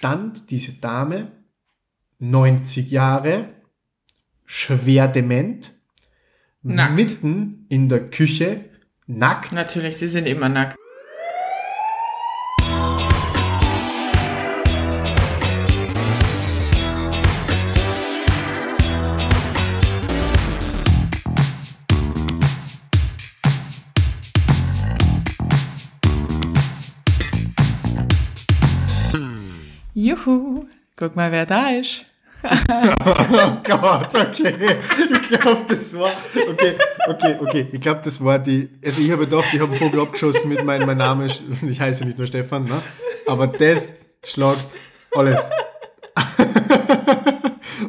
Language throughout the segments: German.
stand diese Dame 90 Jahre, schwer dement, Nackt. mitten in der Küche, nackt. Natürlich, sie sind immer nackt. Guck mal, wer da ist. Oh Gott, okay. Ich glaube, das war. Okay, okay, okay. Ich glaube, das war die. Also, ich habe gedacht, ich habe einen Vogel abgeschossen mit meinem mein Name. Ich heiße nicht nur Stefan, ne? Aber das schlagt alles.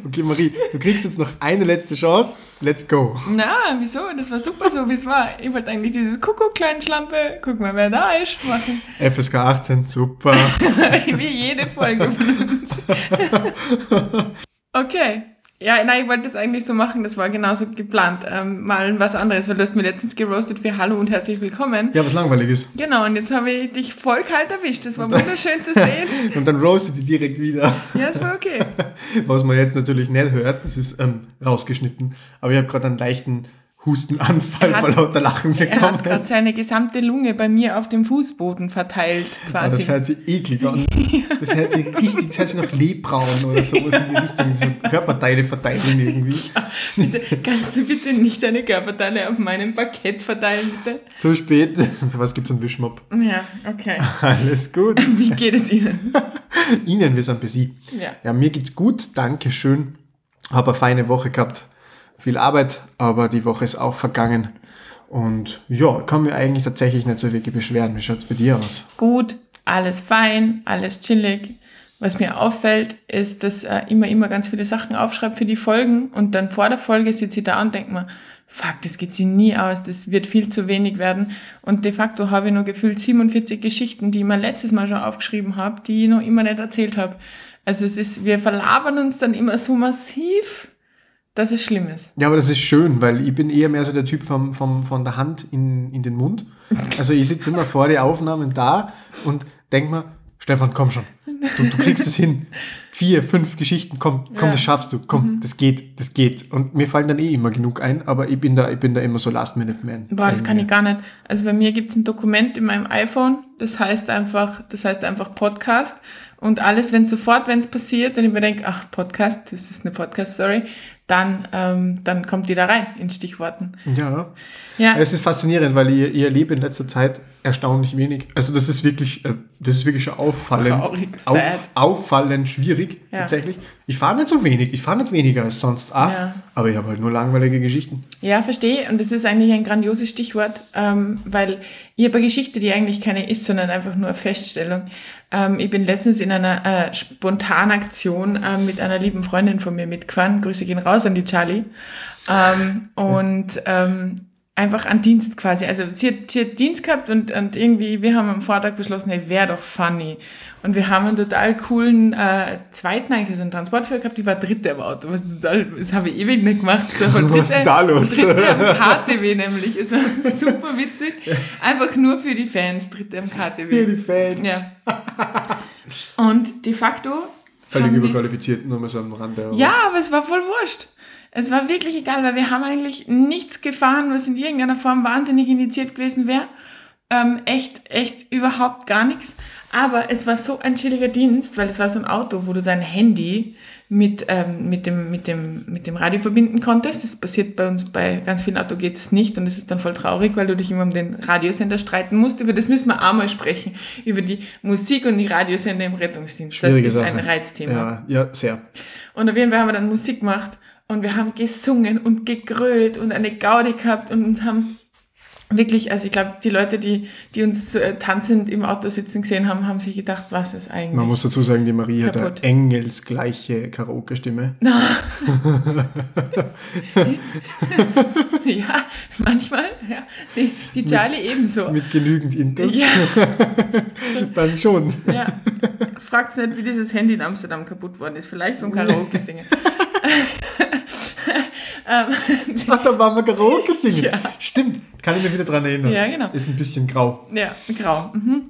Okay, Marie, du kriegst jetzt noch eine letzte Chance. Let's go. Na, wieso? Das war super so, wie es war. Ich wollte eigentlich dieses Kuckuck, kleine Schlampe, guck mal, wer da ist, machen. FSK 18, super. wie jede Folge von uns. okay. Ja, nein, ich wollte das eigentlich so machen, das war genauso geplant. Ähm, mal was anderes, weil du hast mir letztens geroastet für Hallo und herzlich willkommen. Ja, was langweilig ist. Genau, und jetzt habe ich dich voll kalt erwischt. Das war wunderschön zu sehen. Und dann roastet die direkt wieder. Ja, es war okay. Was man jetzt natürlich nicht hört, das ist ähm, rausgeschnitten. Aber ich habe gerade einen leichten Hustenanfall Er hat- vor lauter Lachen Er bekommen. hat gerade seine gesamte Lunge bei mir auf dem Fußboden verteilt, Ah, das quasi. hört sich eklig an. Das hört sich richtig, das hört sich nach Lebbraun oder sowas in die Richtung, so Körperteile verteilen irgendwie. Bitte, kannst du bitte nicht deine Körperteile auf meinem Parkett verteilen, bitte? Zu spät. Für was gibt's einen Wischmopp? Ja, okay. Alles gut. Wie geht es Ihnen? Ihnen, wir sind busy. Ja. Ja, mir geht's gut, danke schön. Habe eine feine Woche gehabt. Viel Arbeit, aber die Woche ist auch vergangen. Und ja, kann mir eigentlich tatsächlich nicht so wirklich beschweren. Wie schaut's bei dir aus? Gut, alles fein, alles chillig. Was mir auffällt, ist, dass er immer, immer ganz viele Sachen aufschreibt für die Folgen und dann vor der Folge sitzt sie da und denkt mir, fuck, das geht sie nie aus, das wird viel zu wenig werden. Und de facto habe ich noch gefühlt 47 Geschichten, die ich mir letztes Mal schon aufgeschrieben habe, die ich noch immer nicht erzählt habe. Also es ist, wir verlabern uns dann immer so massiv, schlimm ist. Ja, aber das ist schön, weil ich bin eher mehr so der Typ vom, vom, von der Hand in, in den Mund. Also ich sitze immer vor den Aufnahmen da und denk mir, Stefan, komm schon. Du, du kriegst es hin. Vier, fünf Geschichten, komm, komm, Ja. das schaffst du. Komm, das geht, das geht. Und mir fallen dann eh immer genug ein, aber ich bin da, ich bin da immer so Last-Minute-Man. Boah, das kann ich gar nicht. Also bei mir gibt's ein Dokument in meinem iPhone, das heißt einfach, das heißt einfach Podcast. Und alles, wenn sofort, wenn es passiert, und ich mir denke, ach, Podcast, das ist eine Podcast-Story, dann, ähm, dann kommt die da rein in Stichworten. Ja. Ja, Es ist faszinierend, weil ihr, ihr erlebt in letzter Zeit erstaunlich wenig. Also das ist wirklich, äh, das ist wirklich schon auffallend. Traurig, auf, auffallend schwierig, Ja. tatsächlich. Ich fahre nicht so wenig, ich fahre nicht weniger als sonst auch, Ja. aber ich habe halt nur langweilige Geschichten. ja, verstehe. Und das ist eigentlich ein grandioses Stichwort, ähm, weil ich habe eine Geschichte, die eigentlich keine ist, sondern einfach nur eine Feststellung. Ähm, ich bin letztens in einer äh, Spontanaktion ähm, mit einer lieben Freundin von mir mitgefahren. Grüße gehen raus an die Charlie. Ähm, und ähm, einfach an Dienst quasi. Also sie hat, sie hat Dienst gehabt und, und irgendwie, wir haben am Vortag beschlossen, hey, wäre doch funny. Und wir haben einen total coolen äh, zweiten, eigentlich so einen Transportführer gehabt, die war dritte im Auto. Was total, das habe ich ewig nicht gemacht. Voll Was ist da los? Dritte am KTW nämlich. Es war super witzig. Einfach nur für die Fans, dritte am KTW. Für die Fans. Ja. Und de facto. Völlig überqualifiziert, nur mal so am Rande. ja, aber es war voll wurscht. Es war wirklich egal, weil wir haben eigentlich nichts gefahren, was in irgendeiner Form wahnsinnig initiiert gewesen wäre. Ähm, echt, echt überhaupt gar nichts. Aber es war so ein chilliger Dienst, weil es war so ein Auto, wo du dein Handy mit, ähm, mit, dem, mit, dem, mit dem Radio verbinden konntest. Das passiert bei uns bei ganz vielen Autos geht es nicht und es ist dann voll traurig, weil du dich immer um den Radiosender streiten musst. Über das müssen wir auch mal sprechen. Über die Musik und die Radiosender im Rettungsdienst. Das ist Sache. ein Reizthema. Ja, ja, sehr. Und auf jeden Fall haben wir dann Musik gemacht und wir haben gesungen und gegrölt und eine Gaudi gehabt und uns haben wirklich, also ich glaube, die Leute, die, die uns äh, tanzend im Auto sitzen gesehen haben, haben sich gedacht, was ist eigentlich? Man muss dazu sagen, die Marie hat Kaputt. eine engelsgleiche Karaoke-Stimme. ja, manchmal, ja. Die, die Charlie ebenso. Mit genügend Intus. Ja, Dann schon. ja. Fragt nicht, wie dieses Handy in Amsterdam kaputt worden ist. Vielleicht vom Karaoke singen. ähm, Ach, da waren wir Karaoke singen. Ja. Stimmt, kann ich mich wieder dran erinnern. Ja, genau. Ist ein bisschen grau. Ja, grau. Mhm.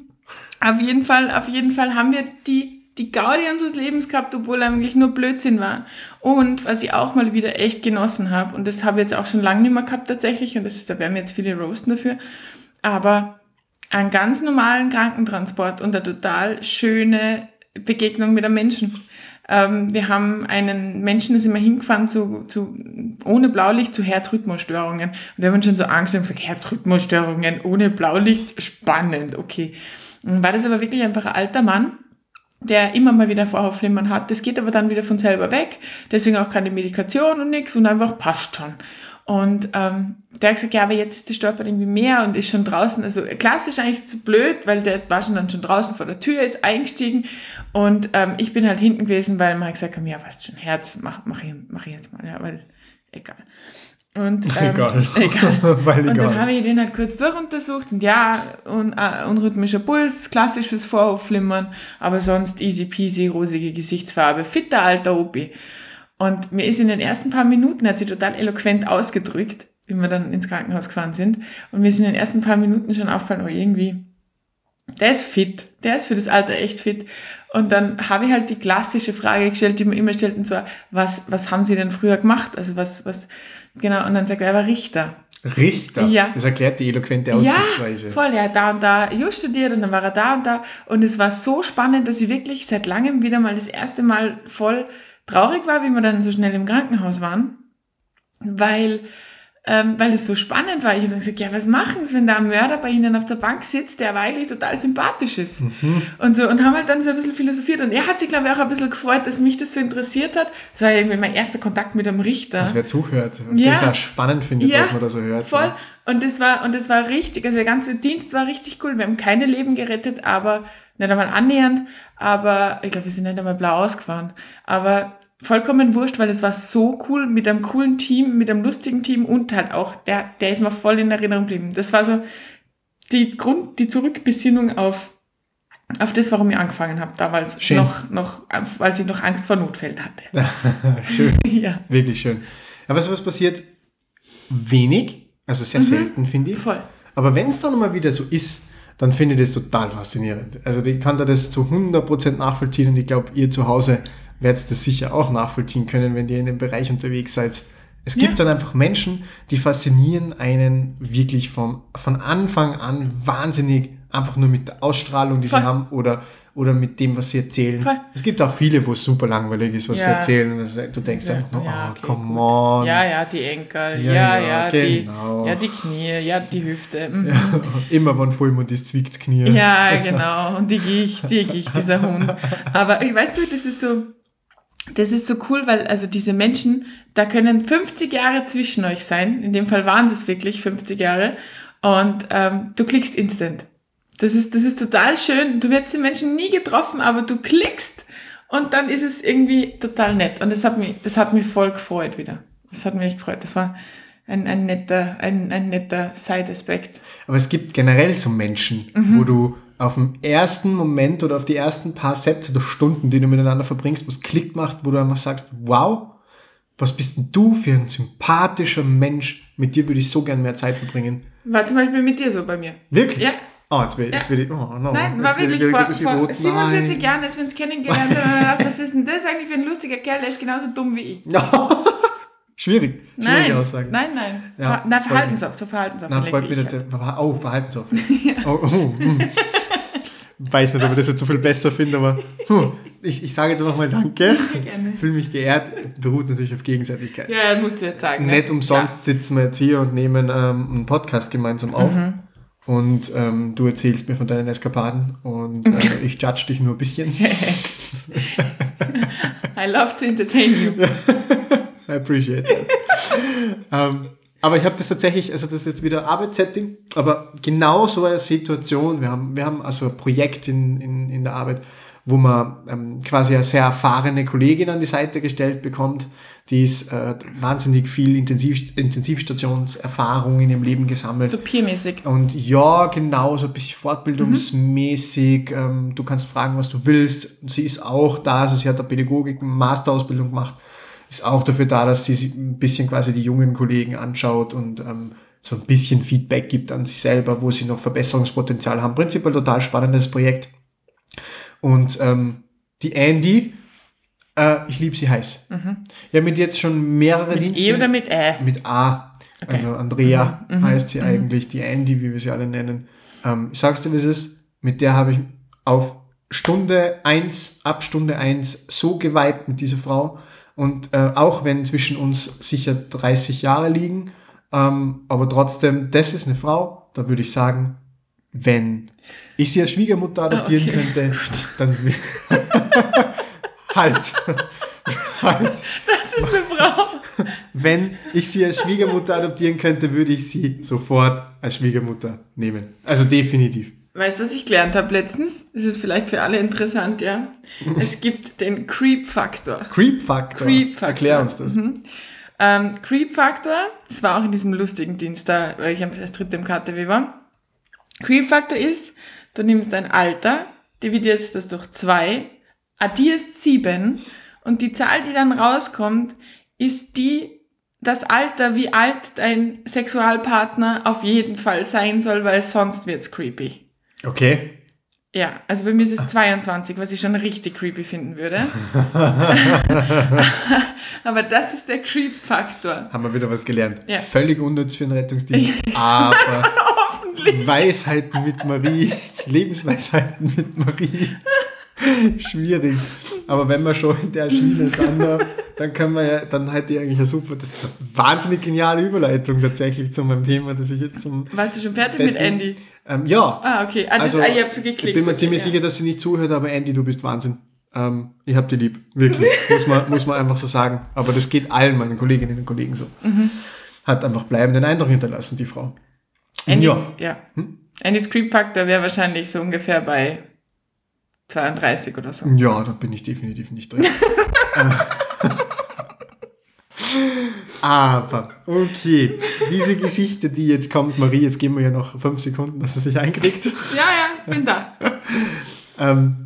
Auf jeden Fall, auf jeden Fall haben wir die die Gaudi unseres Lebens gehabt, obwohl eigentlich nur Blödsinn war. Und was ich auch mal wieder echt genossen habe, und das habe ich jetzt auch schon lange nicht mehr gehabt tatsächlich, und das ist, da werden wir jetzt viele roasten dafür, aber einen ganz normalen Krankentransport und eine total schöne Begegnung mit einem Menschen. Ähm, wir haben einen Menschen, da wir hingefahren zu, zu, ohne Blaulicht zu Herzrhythmusstörungen. Und wir haben schon so Angst und gesagt, Herzrhythmusstörungen ohne Blaulicht, spannend, okay. Und war das aber wirklich einfach ein alter Mann, der immer mal wieder Vorhofflimmern hat. Das geht aber dann wieder von selber weg. Deswegen auch keine Medikation und nichts und einfach passt schon. Und ähm, der hat gesagt, ja, aber jetzt ist der Stolpert irgendwie mehr und ist schon draußen. Also klassisch eigentlich zu blöd, weil der war schon dann schon draußen vor der Tür, ist eingestiegen und ähm, ich bin halt hinten gewesen, weil man halt gesagt hat, ja, weißt schon, Herz, mach, mach, ich, mach ich jetzt mal, ja, weil egal. Und, ähm, Egal. egal. Weil Und dann egal. habe ich den halt kurz durchuntersucht und ja, un, äh, unrhythmischer Puls, klassisch fürs Vorhofflimmern, aber sonst easy peasy, rosige Gesichtsfarbe, fitter alter Opi. Und mir ist in den ersten paar Minuten, hat sie total eloquent ausgedrückt, wie wir dann ins Krankenhaus gefahren sind. Und mir ist in den ersten paar Minuten schon aufgefallen, oh irgendwie, der ist fit, der ist für das Alter echt fit. Und dann habe ich halt die klassische Frage gestellt, die man immer stellt, und zwar, was, was haben Sie denn früher gemacht? Also was, was, genau, und dann sagt er, er war Richter. Richter. Ja. Das erklärt die eloquente Ausdrucksweise. Ja, voll, hat da und da just studiert und dann war er da und da. Und es war so spannend, dass ich wirklich seit langem wieder mal das erste Mal voll traurig war, wie wir dann so schnell im Krankenhaus waren. Weil, ähm, weil es so spannend war. Ich habe gesagt, ja, was machen Sie, wenn da ein Mörder bei Ihnen auf der Bank sitzt, der eigentlich total sympathisch ist? Mhm. Und so, und haben halt dann so ein bisschen philosophiert. Und er hat sich, glaube ich, auch ein bisschen gefreut, dass mich das so interessiert hat. Das war irgendwie mein erster Kontakt mit einem Richter. Dass wer zuhört und Ja. das auch spannend findet, Ja, was man da so hört. Voll. Ja. Und das war, und das war richtig, also der ganze Dienst war richtig cool. Wir haben keine Leben gerettet, aber nicht einmal annähernd, aber ich glaube, wir sind nicht einmal blau ausgefahren. Aber vollkommen wurscht, weil es war so cool mit einem coolen Team, mit einem lustigen Team und halt auch, der, der ist mir voll in Erinnerung geblieben. Das war so die Grund, die Zurückbesinnung auf, auf das, warum ich angefangen habe damals. Schön. Noch, noch, als ich noch Angst vor Notfällen hatte. Schön. ja, Wirklich schön. Aber was, was passiert? Wenig, also Mhm. sehr selten, finde ich. voll. Aber wenn es dann mal wieder so ist, dann finde ich das total faszinierend. Also ich kann da das zu 100% nachvollziehen und ich glaube, ihr zu Hause werdet das sicher auch nachvollziehen können, wenn ihr in dem Bereich unterwegs seid. Es gibt Ja. dann einfach Menschen, die faszinieren einen wirklich vom, von Anfang an wahnsinnig, einfach nur mit der Ausstrahlung, die Voll. sie haben oder, oder mit dem, was sie erzählen. Voll. Es gibt auch viele, wo es super langweilig ist, was sie Ja. erzählen. und Du denkst Ja, einfach nur, ja, oh, okay, come gut. on. Ja, ja, die Enkel, Ja, ja, genau. die, ja, die Knie, ja, die Hüfte. mhm. Immer wenn Vollmond ist, zwickt Knie. Ja, genau. Und die Gicht, die Gicht, dieser Hund. Aber ich weißt du, das ist so, das ist so cool, weil also diese Menschen, da können 50 Jahre zwischen euch sein. In dem Fall waren es wirklich 50 Jahre. Und ähm, du klickst instant. Das ist, das ist total schön. Du wirst die Menschen nie getroffen, aber du klickst und dann ist es irgendwie total nett. Und das hat mich, das hat mich voll gefreut wieder. Das hat mich echt gefreut. Das war ein, ein netter, ein, ein netter Side-Aspekt. Aber es gibt generell so Menschen, Mhm. wo du auf den ersten Moment oder auf die ersten paar Sätze oder Stunden, die du miteinander verbringst, wo es Klick macht, wo du einfach sagst, wow, was bist denn du für ein sympathischer Mensch? Mit dir würde ich so gern mehr Zeit verbringen. War zum Beispiel mit dir so bei mir. Wirklich? Ja. Oh, jetzt will, jetzt will ich, oh no. Nein, jetzt war wirklich vor, vor rot. 47 Nein. Jahren, als wir uns kennengelernt haben, gedacht, was ist denn das eigentlich für ein lustiger Kerl, der ist genauso dumm wie ich. Schwierig. Schwierige Nein, Aussage. nein, nein. Ja, Ver na, freut verhaltensauf, so verhaltensauf. Na, freut mich nicht. Oh, verhaltensoffen. oh, oh, hm. Weiß nicht, ob ich das jetzt so viel besser finde, aber hm, ich, ich sage jetzt einfach mal Danke. Gerne. Fühle mich geehrt. Beruht natürlich auf Gegenseitigkeit. Ja, musst du jetzt sagen. ne? Nicht umsonst sitzen wir jetzt hier und nehmen ähm, einen Podcast gemeinsam auf. Mhm. Und ähm, du erzählst mir von deinen Eskapaden und äh, ich judge dich nur ein bisschen. I love to entertain you. I appreciate that. ähm, aber ich habe das tatsächlich, also das ist jetzt wieder Arbeitssetting, aber genau so eine Situation, wir haben, wir haben also ein Projekt in, in, in der Arbeit, wo man ähm, quasi eine sehr erfahrene Kollegin an die Seite gestellt bekommt, die ist äh, wahnsinnig viel Intensiv, Intensivstationserfahrung in ihrem Leben gesammelt. So peermäßig. Und ja, genau, so ein bisschen fortbildungsmäßig. Ähm, du kannst fragen, was du willst. Und sie ist auch da, also sie hat eine Pädagogik, eine Masterausbildung gemacht, ist auch dafür da, dass sie sich ein bisschen quasi die jungen Kollegen anschaut und ähm, so ein bisschen Feedback gibt an sich selber, wo sie noch Verbesserungspotenzial haben. Prinzipiell total spannendes Projekt. Und ähm, die Andy, äh, ich liebe sie heiß. Ich habe mit jetzt schon mehrere Mhm. Mit Dienste. E oder mit Ä? Mit A. Also Andrea heißt sie eigentlich, die Andy, wie wir sie alle nennen. Ähm, ich sag's dir, wie es ist. Mit der habe ich auf Stunde eins, ab Stunde eins so geweibt mit dieser Frau. Und äh, auch wenn zwischen uns sicher 30 Jahre liegen, ähm, aber trotzdem, das ist eine Frau, da würde ich sagen, wenn ich sie als Schwiegermutter adoptieren okay. könnte, dann halt. halt. Das ist eine Frau. Wenn ich sie als Schwiegermutter adoptieren könnte, würde ich sie sofort als Schwiegermutter nehmen. Also definitiv. Weißt du, was ich gelernt habe letztens? Das ist vielleicht für alle interessant, ja. Es gibt den Creep-Faktor. Creep-Faktor. Creep-Faktor. Erklär uns das. Ähm, Creep-Faktor, das war auch in diesem lustigen Dienst da, weil ich als dritte im KTW war. Creep-Faktor ist, du nimmst dein Alter, dividierst das durch zwei, addierst sieben und die Zahl, die dann rauskommt, ist die, das Alter, wie alt dein Sexualpartner auf jeden Fall sein soll, weil sonst wird's creepy. Okay. Ja, also bei mir ist es 22, was ich schon richtig creepy finden würde. Aber das ist der Creep-Faktor. Haben wir wieder was gelernt. Ja. Völlig unnütz für den Rettungsdienst, aber Weisheiten mit Marie, Lebensweisheiten mit Marie. Schwierig. Aber wenn wir schon in der Schiene sind, dann können wir ja, dann hätte ich eigentlich eine super, das ist eine wahnsinnig geniale Überleitung tatsächlich zu meinem Thema, das ich jetzt zum Warst du schon fertig besten- mit Andy? Ähm, ja. Ah, okay. Ah, das, Also, ah, ihr habt so geklickt. ich bin mir ziemlich ja. sicher, dass sie nicht zuhört, aber Andy, du bist Wahnsinn. Ähm, ich hab dich lieb. Wirklich. muss, man, muss man einfach so sagen. Aber das geht allen meinen Kolleginnen und Kollegen so. Mhm. Hat einfach bleibenden Eindruck hinterlassen, die Frau. Andys, Ja. ja. Hm? Andys Creep-Faktor wäre wahrscheinlich so ungefähr bei 32 oder so. Ja, da bin ich definitiv nicht drin. Aber, okay, diese Geschichte, die jetzt kommt, Marie, jetzt geben wir ja noch fünf Sekunden, dass er sich einkriegt. Ja, ja, bin da. Ähm,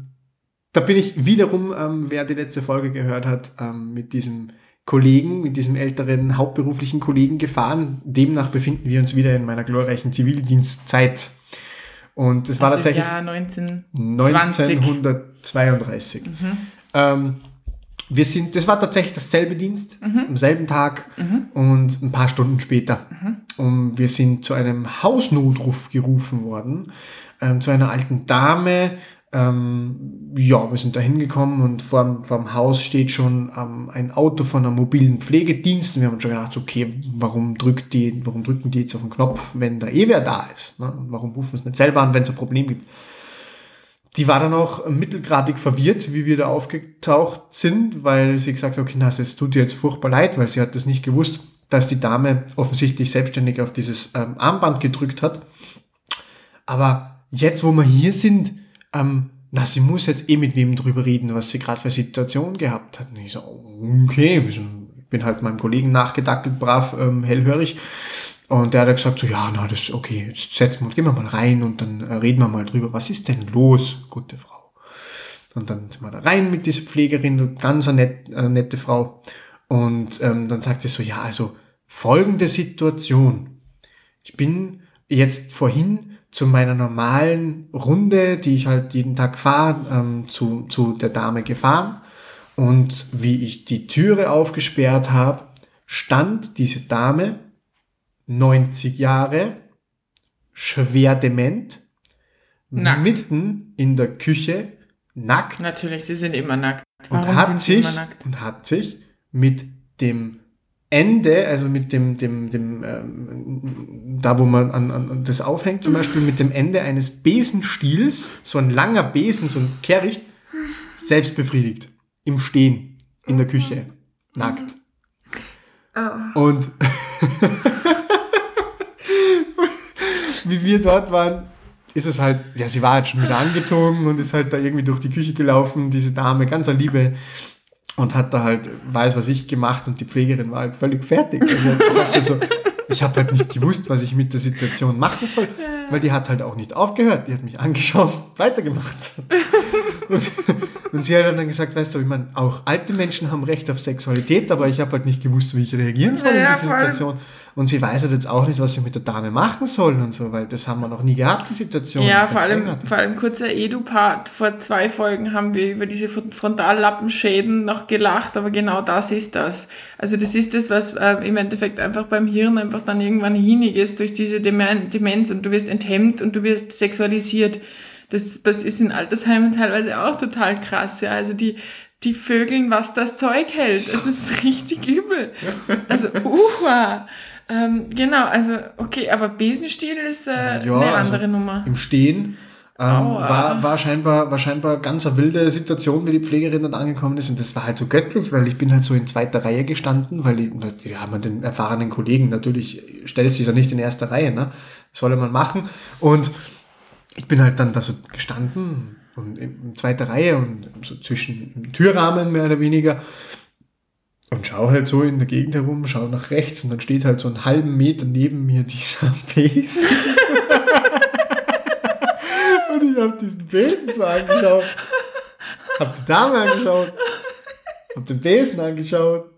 da bin ich wiederum, ähm, wer die letzte Folge gehört hat, ähm, mit diesem Kollegen, mit diesem älteren hauptberuflichen Kollegen gefahren. Demnach befinden wir uns wieder in meiner glorreichen Zivildienstzeit. Und es war Also tatsächlich Ja, 1920. 1932. Ähm, wir sind, das war tatsächlich dasselbe Dienst, am selben Tag und ein paar Stunden später. Und wir sind zu einem Hausnotruf gerufen worden, ähm, zu einer alten Dame. Ähm, ja, wir sind da hingekommen und vor, dem Haus steht schon ähm, ein Auto von einem mobilen Pflegedienst. Und wir haben schon gedacht, okay, warum drückt die, warum drücken die jetzt auf den Knopf, wenn da eh wer da ist? Ne? Warum rufen sie nicht selber an, wenn es ein Problem gibt? Die war dann auch mittelgradig verwirrt, wie wir da aufgetaucht sind, weil sie gesagt hat, okay, na, es tut ihr jetzt furchtbar leid, weil sie hat das nicht gewusst, dass die Dame offensichtlich selbstständig auf dieses ähm, Armband gedrückt hat. Aber jetzt, wo wir hier sind, ähm, na, sie muss jetzt eh mit wem drüber reden, was sie gerade für Situation gehabt hat. Und ich so, okay, ich bin halt meinem Kollegen nachgedackelt, brav, ähm, hellhörig. Und der hat gesagt, so, ja, na, das ist okay, jetzt setzen wir gehen wir mal rein und dann äh, reden wir mal drüber, was ist denn los, gute Frau. Und dann sind wir da rein mit dieser Pflegerin, ganz eine net, äh, nette Frau. Und ähm, dann sagt sie so, ja, also folgende Situation. Ich bin jetzt vorhin zu meiner normalen Runde, die ich halt jeden Tag fahre, ähm, zu, zu der Dame gefahren. Und wie ich die Türe aufgesperrt habe, stand diese Dame, 90 Jahre, schwer dement, Nackt. mitten in der Küche, nackt Natürlich, sie sind immer nackt. und Warum hat sind sie sich immer nackt? und hat sich mit dem Ende, also mit dem dem dem ähm, da wo man an, an das aufhängt, zum Beispiel mit dem Ende eines Besenstiels, so ein langer Besen, so ein Kehricht, selbst befriedigt im Stehen in der Küche, nackt. Und wie wir dort waren, ist es halt, ja, sie war halt schon wieder angezogen und ist halt da irgendwie durch die Küche gelaufen, diese Dame, ganz eine Liebe, und hat da halt, weiß was ich gemacht und die Pflegerin war halt völlig fertig. Also gesagt, also, ich habe halt nicht gewusst, was ich mit der Situation machen soll, weil die hat halt auch nicht aufgehört, die hat mich angeschaut, weitergemacht. Und, und sie hat dann gesagt, weißt du, ich meine, auch alte Menschen haben Recht auf Sexualität, aber ich habe halt nicht gewusst, wie ich reagieren soll Ja, in dieser. Situation. Und sie weiß halt jetzt auch nicht, was sie mit der Dame machen sollen und so, weil das haben wir noch nie gehabt, die Situation. Ja, vor allem, vor allem kurzer Edu-Part. Vor zwei Folgen haben wir über diese Fron- Frontallappenschäden noch gelacht, aber genau das ist das. Also das ist das, was äh, im Endeffekt einfach beim Hirn einfach dann irgendwann hinig ist durch diese Demen Demenz und du wirst enthemmt und du wirst sexualisiert. Das, das ist in Altersheimen teilweise auch total krass, ja. Also die, die Vögeln, was das Zeug hält. Das ist richtig übel. Also, uha. Ähm, genau, also, okay, aber Besenstiel ist äh, eine also andere Nummer. Im Stehen. Ähm, war, war, scheinbar, war scheinbar ganz eine wilde Situation, wie die Pflegerin dann angekommen ist. Und das war halt so göttlich, weil ich bin halt so in zweiter Reihe gestanden, weil ich, wir haben den erfahrenen Kollegen, natürlich stellt sich da nicht in erster Reihe, ne? Das soll man machen. Und ich bin halt dann da so gestanden und in, zweiter Reihe und so zwischen im Türrahmen mehr oder weniger und schau halt so in der Gegend herum, schau nach rechts und dann steht halt so einen halben Meter neben mir dieser Besen. und ich habe diesen Besen so angeschaut, hab die Dame angeschaut, hab den Besen angeschaut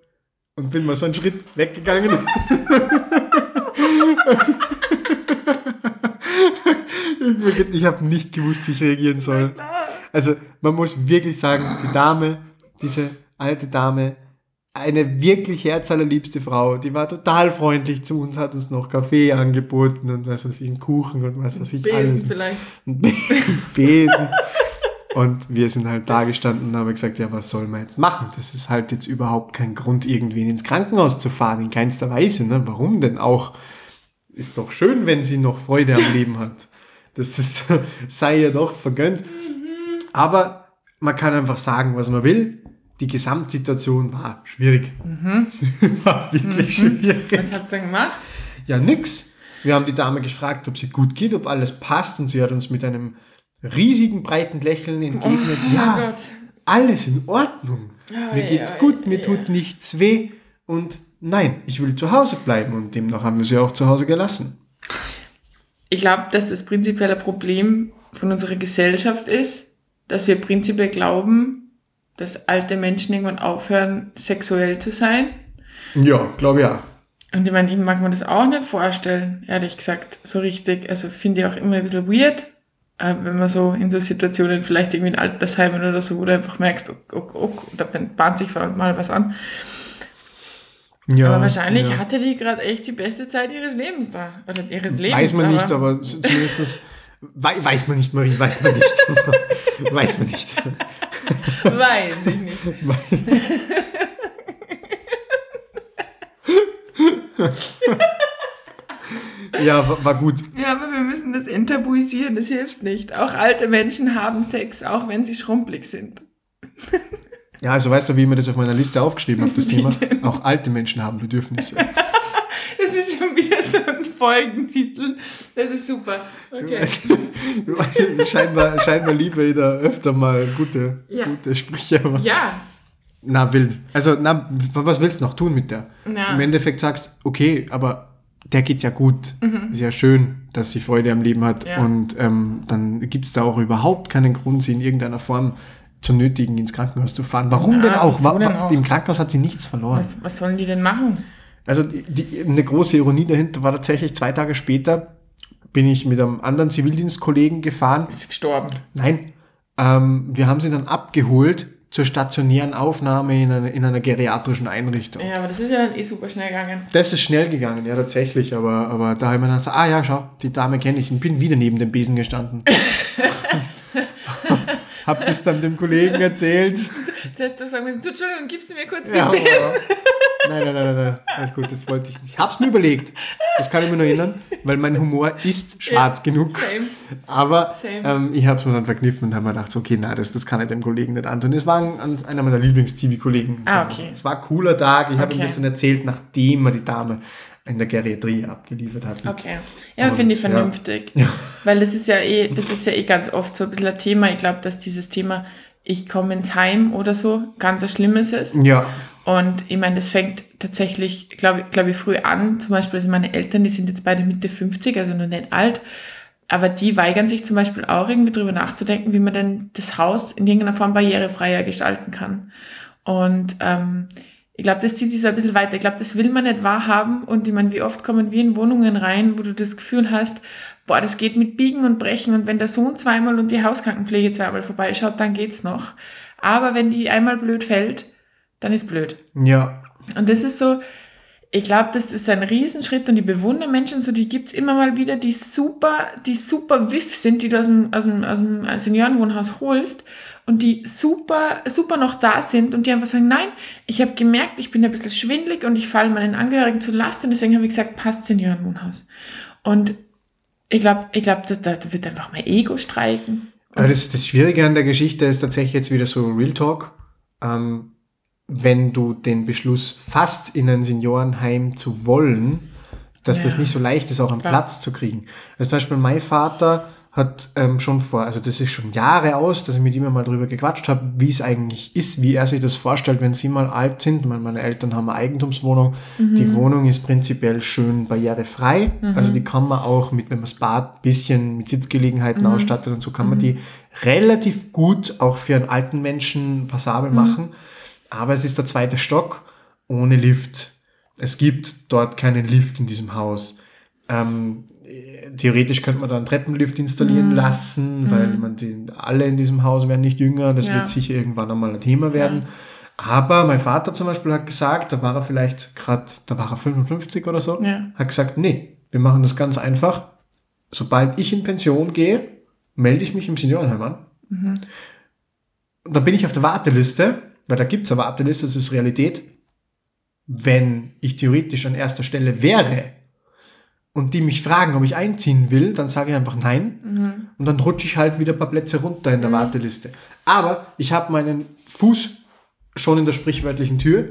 und bin mal so einen Schritt weggegangen. ich habe nicht gewusst, wie ich reagieren soll. Also man muss wirklich sagen, die Dame, diese alte Dame, eine wirklich herzallerliebste Frau, die war total freundlich zu uns, hat uns noch Kaffee angeboten und was weiß ich, einen Kuchen und was weiß ich Besen alles. vielleicht. Besen. Und wir sind halt da gestanden und haben gesagt, ja, was soll man jetzt machen? Das ist halt jetzt überhaupt kein Grund, irgendwen ins Krankenhaus zu fahren, in keinster Weise. Ne? Warum denn auch? Ist doch schön, wenn sie noch Freude am Leben hat. Das ist, sei ihr doch vergönnt. Aber man kann einfach sagen, was man will. Die Gesamtsituation war schwierig. war wirklich schwierig. Was hat sie gemacht? Ja, nix. Wir haben die Dame gefragt, ob sie gut geht, ob alles passt und sie hat uns mit einem riesigen, breiten Lächeln entgegnet, Oh ja, Gott. alles in Ordnung. Ja, mir geht's ja, gut, mir tut nichts weh und nein, ich will zu Hause bleiben und demnach haben wir sie auch zu Hause gelassen. Ich glaube, dass das prinzipielle Problem von unserer Gesellschaft ist, dass wir prinzipiell glauben, dass alte Menschen irgendwann aufhören, sexuell zu sein. Ja, glaube ja. Und ich meine, ich mag mir das auch nicht vorstellen, ehrlich gesagt, so richtig. Also finde ich auch immer ein bisschen weird, äh, wenn man so in so Situationen, vielleicht irgendwie in Altersheimen oder so, oder einfach merkst, oh, oh, oh, da bahnt sich mal was an. Ja aber wahrscheinlich ja. hatte die gerade echt die beste Zeit ihres Lebens da. Oder ihres Lebens. Weiß man nicht, aber zumindest wei weiß man nicht, Marie, weiß man nicht. weiß man nicht. Weiß ich nicht. Ja, war, war gut. Ja, aber wir müssen das enttabuisieren, das hilft nicht. Auch alte Menschen haben Sex, auch wenn sie schrumpelig sind. Ja, also weißt du, wie ich mir das auf meiner Liste aufgeschrieben habe, das Thema? Auch alte Menschen haben Bedürfnisse. Das ist schon wieder so ein Folgentitel. Das ist super. Okay. Du also scheinbar, scheinbar liefere ich da öfter mal gute, Ja. gute Sprüche. Aber Ja, Na, wild. Also, na, was willst du noch tun mit der? Ja. Im Endeffekt sagst, okay, aber der geht's ja gut. Ist ja schön, dass sie Freude am Leben hat. Mhm. Ja. Und ähm, dann gibt's da auch überhaupt keinen Grund, sie in irgendeiner Form zu nötigen, ins Krankenhaus zu fahren. Warum Na, denn auch? Wa- denn auch? Im Krankenhaus hat sie nichts verloren. was, was sollen die denn machen? Also die, die, eine große Ironie dahinter war tatsächlich, zwei Tage später bin ich mit einem anderen Zivildienstkollegen gefahren. Ist gestorben. Nein, ähm, wir haben sie dann abgeholt zur stationären Aufnahme in, einer in einer geriatrischen Einrichtung. Ja, aber das ist ja dann eh super schnell gegangen. Das ist schnell gegangen, ja tatsächlich, aber, aber da habe ich mir dann gesagt, ah ja, schau, die Dame kenne ich und bin wieder neben dem Besen gestanden. hab das dann dem Kollegen erzählt. Jetzt hättest du sagen müssen, du, Entschuldigung, gibst du mir kurz Ja, den Besen? nein, nein, nein, nein, nein, alles gut, das wollte ich nicht. Ich hab's mir überlegt, das kann ich mir noch erinnern, weil mein Humor ist schwarz genug. Same. Aber Same. ähm, ich habe es mir dann verkniffen und habe mir gedacht, okay, na, das, das kann ich dem Kollegen nicht antun. Das war ein, ein- einer meiner Lieblings-TV-Kollegen. Ah, okay. Es war ein cooler Tag. Ich habe ihm Okay. das dann erzählt, nachdem er die Dame in der Geriatrie abgeliefert hat. Okay. Ja, finde ich ja. vernünftig. Weil das ist ja eh, das ist ja eh ganz oft so ein bisschen ein Thema. Ich glaube, dass dieses Thema, ich komme ins Heim oder so, ganz ein schlimmes ist. Ja, Und ich meine, das fängt tatsächlich, glaube glaub ich, früh an. Zum Beispiel, also meine Eltern, die sind jetzt beide Mitte 50, also noch nicht alt. aber die weigern sich zum Beispiel auch irgendwie drüber nachzudenken, wie man denn das Haus in irgendeiner Form barrierefreier gestalten kann. Und ähm, ich glaube, das zieht sich so ein bisschen weiter. Ich glaube, das will man nicht wahrhaben. Und ich meine, wie oft kommen wir in Wohnungen rein, wo du das Gefühl hast, boah, das geht mit Biegen und Brechen. Und wenn der Sohn zweimal und die Hauskrankenpflege zweimal vorbeischaut, dann geht's noch. Aber wenn die einmal blöd fällt, dann ist blöd. Ja. Und das ist so, ich glaube, das ist ein Riesenschritt und die bewundern Menschen, so die gibt's immer mal wieder, die super, die super wiff sind, die du aus dem, aus dem, aus dem Seniorenwohnhaus holst und die super, super noch da sind und die einfach sagen, nein, ich habe gemerkt, ich bin ein bisschen schwindlig und ich falle meinen Angehörigen zu Last und deswegen habe ich gesagt, passt Seniorenwohnhaus. Und ich glaube, ich glaube, da, da wird einfach mein Ego streiken. Aber das, das Schwierige an der Geschichte ist tatsächlich jetzt wieder so Real Talk. Ähm, wenn du den Beschluss fasst, in ein Seniorenheim zu wollen, dass Ja. das nicht so leicht ist, auch einen Klar. Platz zu kriegen. Also zum Beispiel mein Vater hat ähm, schon vor, also das ist schon Jahre aus, dass ich mit ihm mal drüber gequatscht habe, wie es eigentlich ist, wie er sich das vorstellt, wenn sie mal alt sind. Meine, meine Eltern haben eine Eigentumswohnung. Die Wohnung ist prinzipiell schön barrierefrei. Also die kann man auch mit, wenn man das Bad bisschen mit Sitzgelegenheiten ausstattet und so kann man die relativ gut auch für einen alten Menschen passabel machen. Aber es ist der zweite Stock ohne Lift. Es gibt dort keinen Lift in diesem Haus. Ähm, äh, theoretisch könnte man da einen Treppenlift installieren lassen, weil man die, alle in diesem Haus werden nicht jünger. Das Ja. wird sicher irgendwann einmal ein Thema werden. Aber mein Vater zum Beispiel hat gesagt, da war er vielleicht gerade, da war er 55 oder so, Ja. hat gesagt, nee, wir machen das ganz einfach. Sobald ich in Pension gehe, melde ich mich im Seniorenheim an. Und dann bin ich auf der Warteliste, weil da gibt's eine Warteliste, das ist Realität. Wenn ich theoretisch an erster Stelle wäre und die mich fragen, ob ich einziehen will, dann sage ich einfach nein. Und dann rutsche ich halt wieder ein paar Plätze runter in der Warteliste. Aber ich habe meinen Fuß schon in der sprichwörtlichen Tür.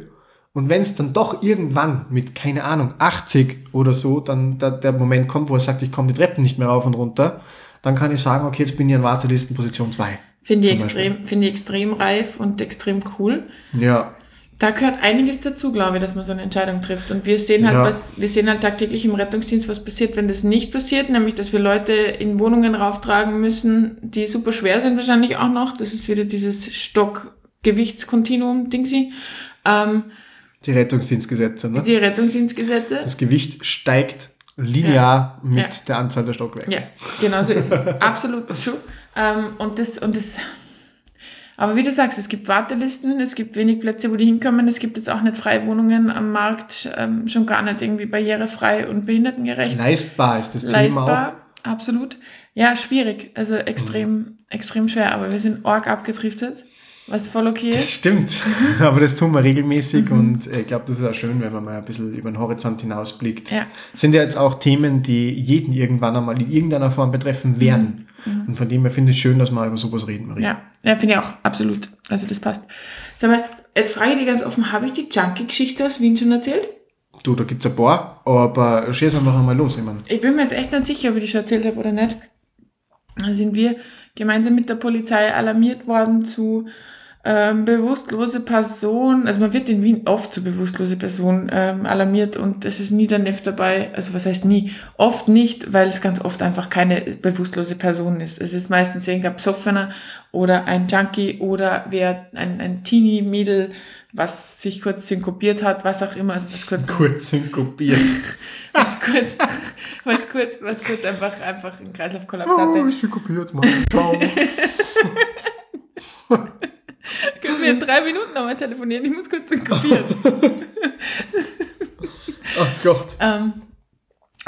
Und wenn es dann doch irgendwann mit, keine Ahnung, 80 oder so, dann der, der Moment kommt, wo er sagt, ich komme die Treppen nicht mehr rauf und runter, dann kann ich sagen, okay, jetzt bin ich in Wartelistenposition 2. Finde ich extrem, finde ich extrem reif und extrem cool. Ja. Da gehört einiges dazu, glaube ich, dass man so eine Entscheidung trifft. Und wir sehen halt, Ja. was, wir sehen halt tagtäglich im Rettungsdienst, was passiert, wenn das nicht passiert, nämlich, dass wir Leute in Wohnungen rauftragen müssen, die super schwer sind wahrscheinlich auch noch. Das ist wieder dieses Stock-Gewichtskontinuum-Dingsi. Ähm, Die Rettungsdienstgesetze, ne? die Rettungsdienstgesetze. Das Gewicht steigt linear mit Ja. der Anzahl der Stockwerke. Ja, genau so ist es. Absolut true. Ähm, und das, und das, aber wie du sagst, es gibt Wartelisten, es gibt wenig Plätze, wo die hinkommen, es gibt jetzt auch nicht freie Wohnungen am Markt, ähm, schon gar nicht irgendwie barrierefrei und behindertengerecht. Leistbar ist das Thema Leistbar, absolut. Ja, schwierig, also extrem, extrem schwer, aber wir sind arg abgedriftet, was voll okay auch. Das ist. stimmt, aber das tun wir regelmäßig und ich glaube, das ist auch schön, wenn man mal ein bisschen über den Horizont hinausblickt. Ja. Sind ja jetzt auch Themen, die jeden irgendwann einmal in irgendeiner Form betreffen werden. Und von dem her finde ich es schön, dass wir über sowas reden, Maria. Ja, ja finde ich auch, absolut. Also das passt. Sag mal, jetzt frage ich dich ganz offen, habe ich die Junkie-Geschichte aus Wien schon erzählt? Du, da gibt's ein paar, aber schieß einfach einmal los, ich meine. Ich bin mir jetzt echt nicht sicher, ob ich die schon erzählt habe oder nicht. Da sind wir gemeinsam mit der Polizei alarmiert worden zu ähm, bewusstlose Personen. Also man wird in Wien oft zu bewusstlose Personen ähm, alarmiert und es ist nie der Neff dabei. Also was heißt nie? Oft nicht, weil es ganz oft einfach keine bewusstlose Person ist. Es ist meistens irgendein Psoffener oder ein Junkie oder wer ein, ein Teenie-Mädel, was sich kurz synkopiert hat, was auch immer, also was kurz Kurz synkopiert. was kurz, was kurz, was kurz einfach, einfach einen Kreislaufkollaps oh, hatte. ist synkopiert, Mann. Ciao. Können wir in drei Minuten nochmal telefonieren? Ich muss kurz synkopieren. oh Gott. ähm,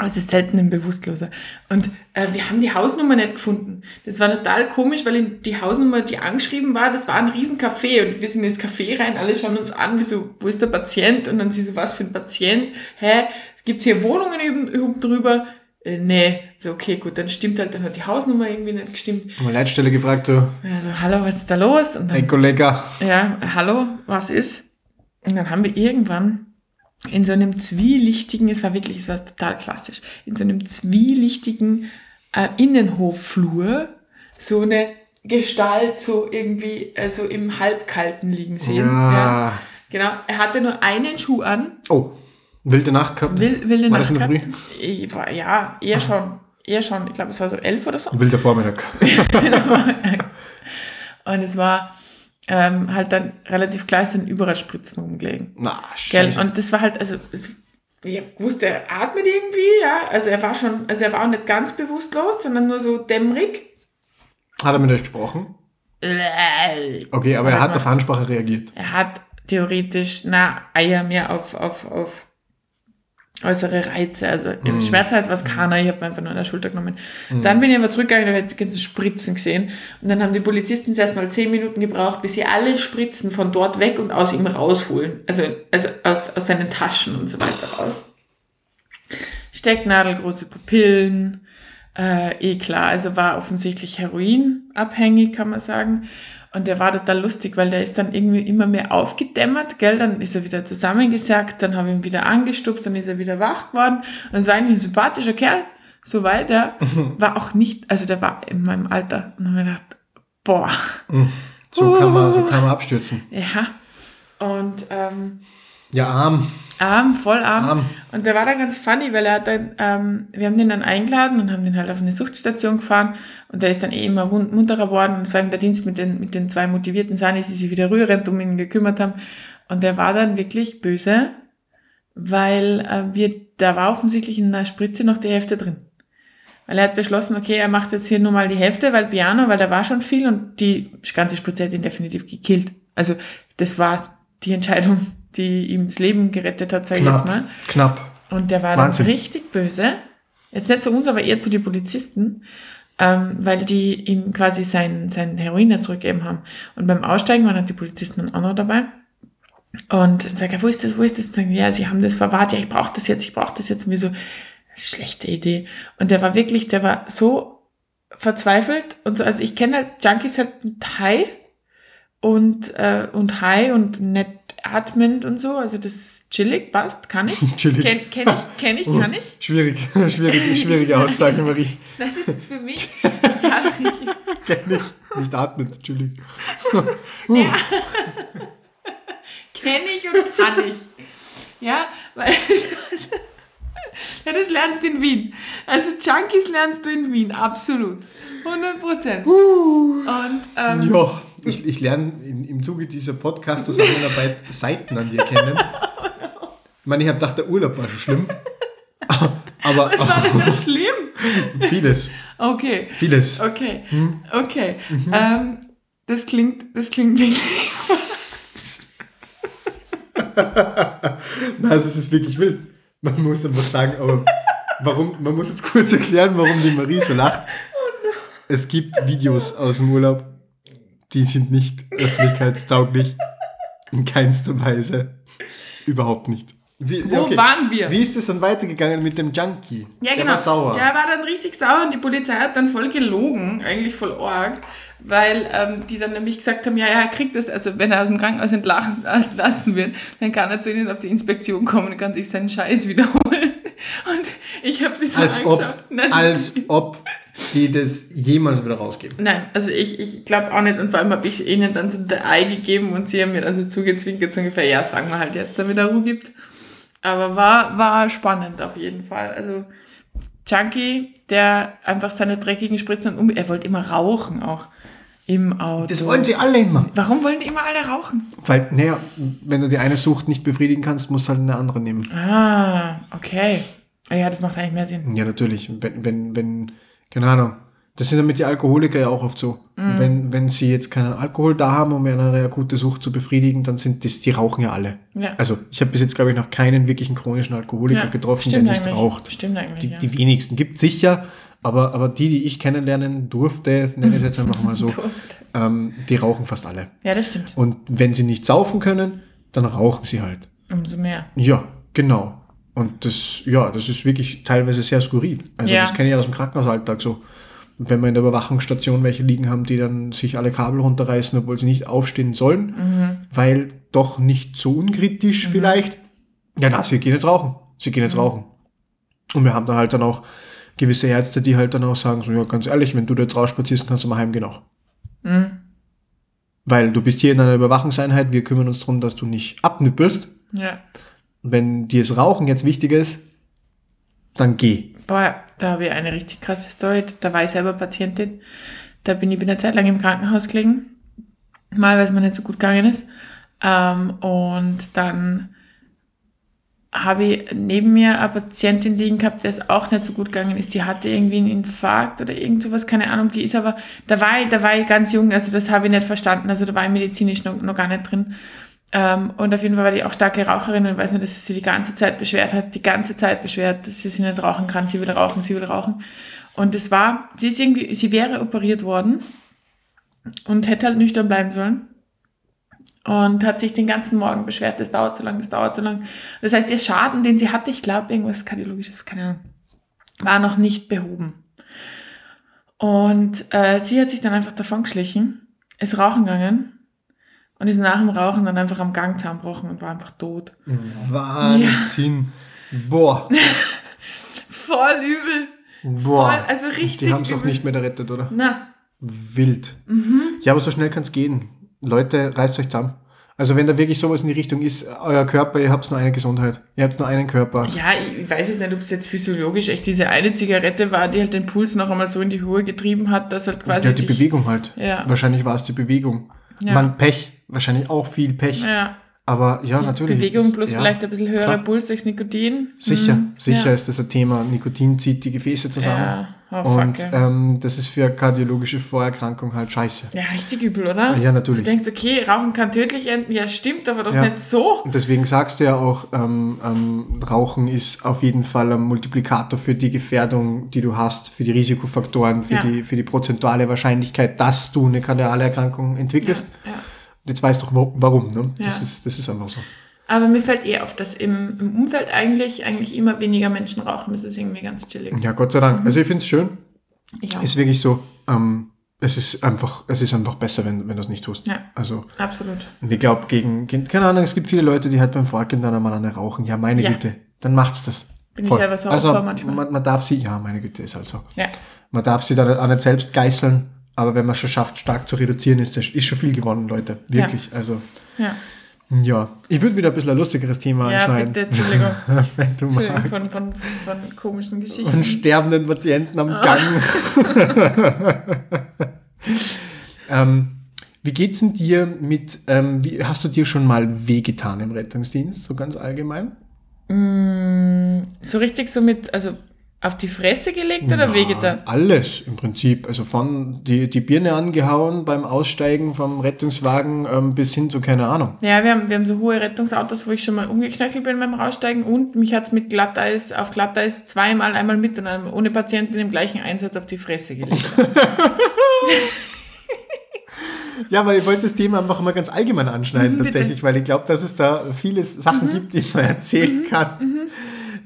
aber es ist selten ein Bewusstloser. Und äh, wir haben die Hausnummer nicht gefunden. Das war total komisch, weil die Hausnummer, die angeschrieben war, das war ein riesen Café. Und wir sind ins Café rein, alle schauen uns an, wie so, wo ist der Patient? Und dann sie so, was für ein Patient? Hä? Gibt's hier Wohnungen üben, üben drüber? Äh, nee. So, okay, gut, dann stimmt halt, dann hat die Hausnummer irgendwie nicht gestimmt. Mal Leitstelle gefragt, du, Also, hallo, was ist da los? Und dann, hey Kollege. ja, hallo, was ist? Und dann haben wir irgendwann in so einem zwielichtigen, es war wirklich, es war total klassisch, in so einem zwielichtigen äh, Innenhofflur so eine Gestalt so irgendwie äh, so im Halbkalten liegen sehen. Ja. Genau, er hatte nur einen Schuh an, Oh, wilde Nacht gehabt. will, wilde War das in Nacht der war- Ja, eher schon. eher schon, ich glaube, es war so elf oder so. Wilder Vormittag. Und es war ähm, halt dann relativ klar, es sind überall Spritzen rumgelegen. Na, Gell? scheiße. Und das war halt, also es, ich wusste, er atmet irgendwie, ja. Also er war schon, also er war auch nicht ganz bewusstlos, sondern nur so dämmerig. Hat er mit euch gesprochen? Okay, aber er Hat auf Ansprache reagiert. Er hat theoretisch, na, Eier mehr auf, auf, auf äußere Reize. Also im Schmerzhals war es keiner, ich habe einfach nur an der Schulter genommen. Dann bin ich aber zurückgegangen und habe die ganzen Spritzen gesehen. Und dann haben die Polizisten zuerst mal zehn Minuten gebraucht, bis sie alle Spritzen von dort weg und aus ihm rausholen. Also, also aus, aus seinen Taschen und so weiter raus. Stecknadel, große Pupillen, äh, eh klar, also war offensichtlich heroinabhängig, kann man sagen. Und der war total lustig, weil der ist dann irgendwie immer mehr aufgedämmert, gell, dann ist er wieder zusammengesackt, dann habe ich ihn wieder angestupst, dann ist er wieder wach geworden. Und es war eigentlich ein sympathischer Kerl, so weiter. War auch nicht, also der war in meinem Alter. Und dann habe ich gedacht, boah, So kann man, so kann man abstürzen. ja. Und ähm, Ja, arm. Arm, voll arm. Arm. Und der war dann ganz funny, weil er hat dann, ähm, wir haben den dann eingeladen und haben den halt auf eine Suchtstation gefahren und der ist dann eh immer munterer geworden und es war eben der Dienst mit den, mit den zwei motivierten Sanis, die sich wieder rührend um ihn gekümmert haben. Und der war dann wirklich böse, weil äh, wir, da war offensichtlich in der Spritze noch die Hälfte drin. Weil er hat beschlossen, okay, er macht jetzt hier nur mal die Hälfte, weil Piano, weil da war schon viel und die ganze Spritze hat ihn definitiv gekillt. Also das war die Entscheidung, die ihm das Leben gerettet hat, sag ich jetzt mal. Knapp. Und der war Wahnsinn. dann richtig böse. Jetzt nicht zu uns, aber eher zu den Polizisten, ähm, weil die ihm quasi sein, sein Heroin nicht zurückgegeben haben. Und beim Aussteigen waren halt die Polizisten und auch noch dabei. Und dann sagt er, wo ist das, wo ist das? Und sagen, ja, sie haben das verwahrt, ja, ich brauche das jetzt, ich brauche das jetzt. Und wir so, das ist eine schlechte Idee. Und der war wirklich, der war so verzweifelt und so, also ich kenne halt Junkies halt mit High und, äh, und High und nett atmend und so, also das ist chillig, passt, kann ich. Chillig. Kenn, kenn ich, kenn ich, kann ich. Schwierig, schwierige, schwierige Aussage, Marie. Nein, das ist für mich, ich habe ich, Kenn ich. Nicht atmen, Entschuldigung. kenne ich und kann ich. Ja, weil ja, das lernst du in Wien. Also Junkies lernst du in Wien, absolut. 100 Prozent. Und ähm, Ja, ich, ich lerne im Zuge dieser Podcast-Zusammenarbeit Seiten an dir kennen. Ich meine, ich habe gedacht, der Urlaub war schon schlimm. Aber, was war denn da schlimm? vieles, Okay, vieles. okay, Hm? okay. Mhm. Ähm, das klingt, das klingt wirklich. Nein, es ist wirklich wild. Man muss einfach sagen, aber warum, man muss jetzt kurz erklären, warum die Marie so lacht. Es gibt Videos aus dem Urlaub, die sind nicht öffentlichkeitstauglich. In keinster Weise. Überhaupt nicht. Wie, Wo waren wir? Wie ist es dann weitergegangen mit dem Junkie? Ja, Der genau. war sauer. Der war dann richtig sauer und die Polizei hat dann voll gelogen, eigentlich voll arg, weil ähm, die dann nämlich gesagt haben, ja, ja, er kriegt das, also wenn er aus dem Krankenhaus entlassen wird, dann kann er zu ihnen auf die Inspektion kommen und kann sich seinen Scheiß wiederholen. Und ich habe sie so als, ob, angeschaut. Nein, als ob die das jemals wieder rausgeben. Nein, also ich, ich glaube auch nicht. Und vor allem habe ich ihnen dann so der Ei gegeben und sie haben mir dann so zugezwinkert, so ungefähr, ja, sagen wir halt jetzt, damit er Ruhe gibt. Aber war, war spannend auf jeden Fall. Also Junkie, der einfach seine dreckigen Spritzen um. Er wollte immer rauchen auch im Auto. Das wollen sie alle immer. Warum wollen die immer alle rauchen? Weil, naja, wenn du die eine Sucht nicht befriedigen kannst, musst du halt eine andere nehmen. Ah, okay. Ja, das macht eigentlich mehr Sinn. Ja, natürlich. Wenn, wenn, wenn, keine Ahnung. Das sind damit die Alkoholiker ja auch oft so. Wenn, wenn sie jetzt keinen Alkohol da haben, um ihre akute Sucht zu befriedigen, dann sind das, die rauchen ja alle. Ja. Also, ich habe bis jetzt, glaube ich, noch keinen wirklichen chronischen Alkoholiker getroffen, der nicht eigentlich. raucht. Stimmt eigentlich, Die, ja. die wenigsten gibt sicher, aber, aber die, die ich kennenlernen durfte, nenne ich es jetzt einfach mal so, ähm, die rauchen fast alle. Ja, das stimmt. Und wenn sie nicht saufen können, dann rauchen sie halt. Umso mehr. Ja, genau. Und das, ja, das ist wirklich teilweise sehr skurril. Also Ja. das kenne ich aus dem Krankenhausalltag so. Wenn wir in der Überwachungsstation welche liegen haben, die dann sich alle Kabel runterreißen, obwohl sie nicht aufstehen sollen, Mhm. weil doch nicht so unkritisch vielleicht. Ja, na, sie gehen jetzt rauchen. Sie gehen jetzt Mhm. rauchen. Und wir haben da halt dann auch gewisse Ärzte, die halt dann auch sagen, so, ja, ganz ehrlich, wenn du da jetzt rausspazierst, kannst du mal heimgehen auch. Mhm. Weil du bist hier in einer Überwachungseinheit, wir kümmern uns darum, dass du nicht abnippelst. Ja. Wenn dir das Rauchen jetzt wichtig ist, dann geh. Boah, Da habe ich eine richtig krasse Story. Da war ich selber Patientin. Da bin ich bin eine Zeit lang im Krankenhaus gelegen. Mal, weil es mir nicht so gut gegangen ist. Ähm, und dann habe ich neben mir eine Patientin liegen gehabt, der es auch nicht so gut gegangen ist. Die hatte irgendwie einen Infarkt oder irgend sowas, keine Ahnung. Die ist aber, da war ich, da war ich ganz jung, also das habe ich nicht verstanden. Also da war ich medizinisch noch, noch gar nicht drin. Ähm, und auf jeden Fall war die auch starke Raucherin und weiß nicht, dass sie die ganze Zeit beschwert hat, die ganze Zeit beschwert, dass sie sich nicht rauchen kann, sie will rauchen, sie will rauchen. Und es war, sie ist irgendwie, sie wäre operiert worden und hätte halt nüchtern bleiben sollen und hat sich den ganzen Morgen beschwert, das dauert so lang, das dauert so lang. Das heißt, ihr Schaden, den sie hatte, ich glaube, irgendwas Kardiologisches, keine Ahnung, war noch nicht behoben. Und äh, sie hat sich dann einfach davon geschlichen, ist rauchen gegangen und ist nach dem Rauchen dann einfach am Gang zusammengebrochen und war einfach tot. Wahnsinn. Boah. Voll übel. Boah. Voll, also richtig Die haben es auch nicht mehr gerettet, oder? Na, Wild. Mhm. Ja, aber so schnell kann es gehen. Leute, reißt euch zusammen. Also wenn da wirklich sowas in die Richtung ist, euer Körper, ihr habt nur eine Gesundheit. Ihr habt nur einen Körper. ja, ich weiß jetzt nicht, ob es jetzt physiologisch echt diese eine Zigarette war, die halt den Puls noch einmal so in die Höhe getrieben hat, dass halt quasi Ja, die Bewegung halt. Ja. Wahrscheinlich war es die Bewegung. Ja. Man Pech. Wahrscheinlich auch viel Pech. Ja, Aber ja, natürlich. Bewegung das- plus ja, vielleicht ein bisschen höherer klar. Puls durchs Nikotin. Sicher, Mhm. sicher Ja. ist das ein Thema. Nikotin zieht die Gefäße zusammen. Ja, oh, fuck, Und ja. ähm, das ist für kardiologische Vorerkrankung halt scheiße. Ja, richtig übel, oder? Ja, natürlich. Du denkst, okay, Rauchen kann tödlich enden. Ja, stimmt, aber doch Ja. nicht so. Und deswegen sagst du ja auch, ähm, ähm, Rauchen ist auf jeden Fall ein Multiplikator für die Gefährdung, die du hast, für die Risikofaktoren, für, Ja. die, für die prozentuale Wahrscheinlichkeit, dass du eine kardiale Erkrankung entwickelst. Ja. Jetzt weißt du auch warum. Ne? Das, Ja. ist, das ist einfach so. Aber mir fällt eh auf, dass im, im Umfeld eigentlich, eigentlich immer weniger Menschen rauchen. Das ist irgendwie ganz chillig. Ja, Gott sei Dank. Also ich finde es schön. Ja, Ist wirklich so. Ähm, es ist einfach, es ist einfach besser, wenn, wenn du es nicht tust. Ja. Also absolut. Und ich glaube, gegen, keine Ahnung, es gibt viele Leute, die halt beim Vorkind dann einmal eine rauchen. Ja, meine Ja. Güte, dann macht's das. Bin ich selber so also, manchmal. Man, man darf sie, ja, meine Güte, ist halt so. Ja. Man darf sie dann auch nicht selbst geißeln, aber wenn man schon schafft, stark zu reduzieren, ist ist schon viel gewonnen, Leute. Wirklich. Also, Ja, ja. Ich würde wieder ein bisschen ein lustigeres Thema ja anschneiden, bitte, Entschuldigung. wenn du Entschuldigung magst. von, von, von, komischen Geschichten. Von sterbenden Patienten am Ah. Gang. ähm, wie geht's denn dir mit, ähm, wie, hast du dir schon mal wehgetan im Rettungsdienst, so ganz allgemein? So richtig so mit, also auf die Fresse gelegt oder Ja, wehgetan? Alles im Prinzip. Also von die, die Birne angehauen beim Aussteigen vom Rettungswagen ähm, bis hin zu keine Ahnung. Ja, wir haben, wir haben so hohe Rettungsautos, wo ich schon mal umgeknöchelt bin beim Raussteigen und mich hat's mit Glatteis, auf Glatteis zweimal, einmal mit und einmal ohne Patienten im gleichen Einsatz auf die Fresse gelegt. Ja, weil ich wollte das Thema einfach mal ganz allgemein anschneiden Mhm. Mhm. tatsächlich, weil ich glaube, dass es da viele Sachen gibt, die man erzählen kann.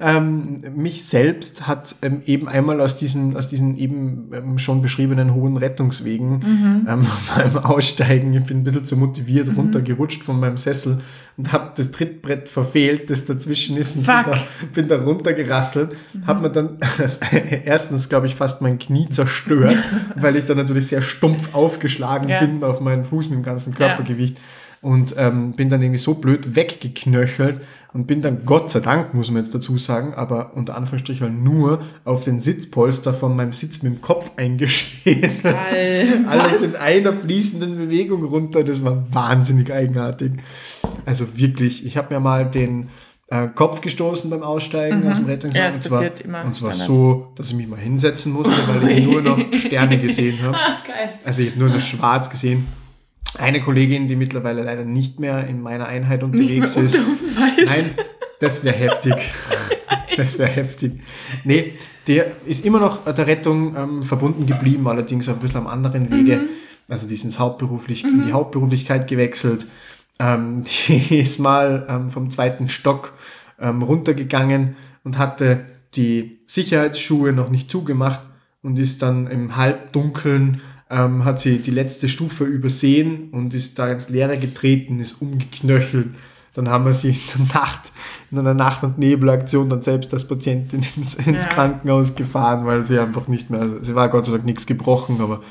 Ähm, mich selbst hat ähm, eben einmal aus diesen, aus diesen eben ähm, schon beschriebenen hohen Rettungswegen Mhm. ähm, beim Aussteigen, ich bin ein bisschen zu motiviert runtergerutscht von meinem Sessel und habe das Trittbrett verfehlt, das dazwischen ist und bin da, bin da runtergerasselt. Hab mir dann erstens, glaube ich, fast mein Knie zerstört, weil ich da natürlich sehr stumpf aufgeschlagen Ja. bin auf meinen Fuß mit dem ganzen Körpergewicht. Und ähm, bin dann irgendwie so blöd weggeknöchelt und bin dann, Gott sei Dank, muss man jetzt dazu sagen, aber unter Anführungsstrichen nur auf den Sitzpolster von meinem Sitz mit dem Kopf eingeschädelt. Alter, Alles in einer fließenden Bewegung runter. Das war wahnsinnig eigenartig. Also wirklich, ich habe mir mal den äh, Kopf gestoßen beim Aussteigen aus dem Rettungswagen. Mhm. Ja, es und zwar, passiert immer Und zwar so, dass ich mich mal hinsetzen musste, weil ich nur noch Sterne gesehen habe. Geil. Also ich habe nur noch schwarz gesehen. Eine Kollegin, die mittlerweile leider nicht mehr in meiner Einheit unterwegs ist. Nein, das wäre heftig. Das wäre heftig. Nee, der ist immer noch der Rettung ähm, verbunden geblieben, allerdings auf ein bisschen am anderen Wege. Also die ist ins Hauptberuflich, in die Hauptberuflichkeit gewechselt. Ähm, die ist mal ähm, vom zweiten Stock ähm, runtergegangen und hatte die Sicherheitsschuhe noch nicht zugemacht und ist dann im Halbdunkeln ähm, hat sie die letzte Stufe übersehen und ist da ins Leere getreten, ist umgeknöchelt. Dann haben wir sie in der Nacht, in einer Nacht- und Nebelaktion dann selbst als Patientin ins, ins Ja. Krankenhaus gefahren, weil sie einfach nicht mehr, also sie war Gott sei Dank nichts gebrochen, aber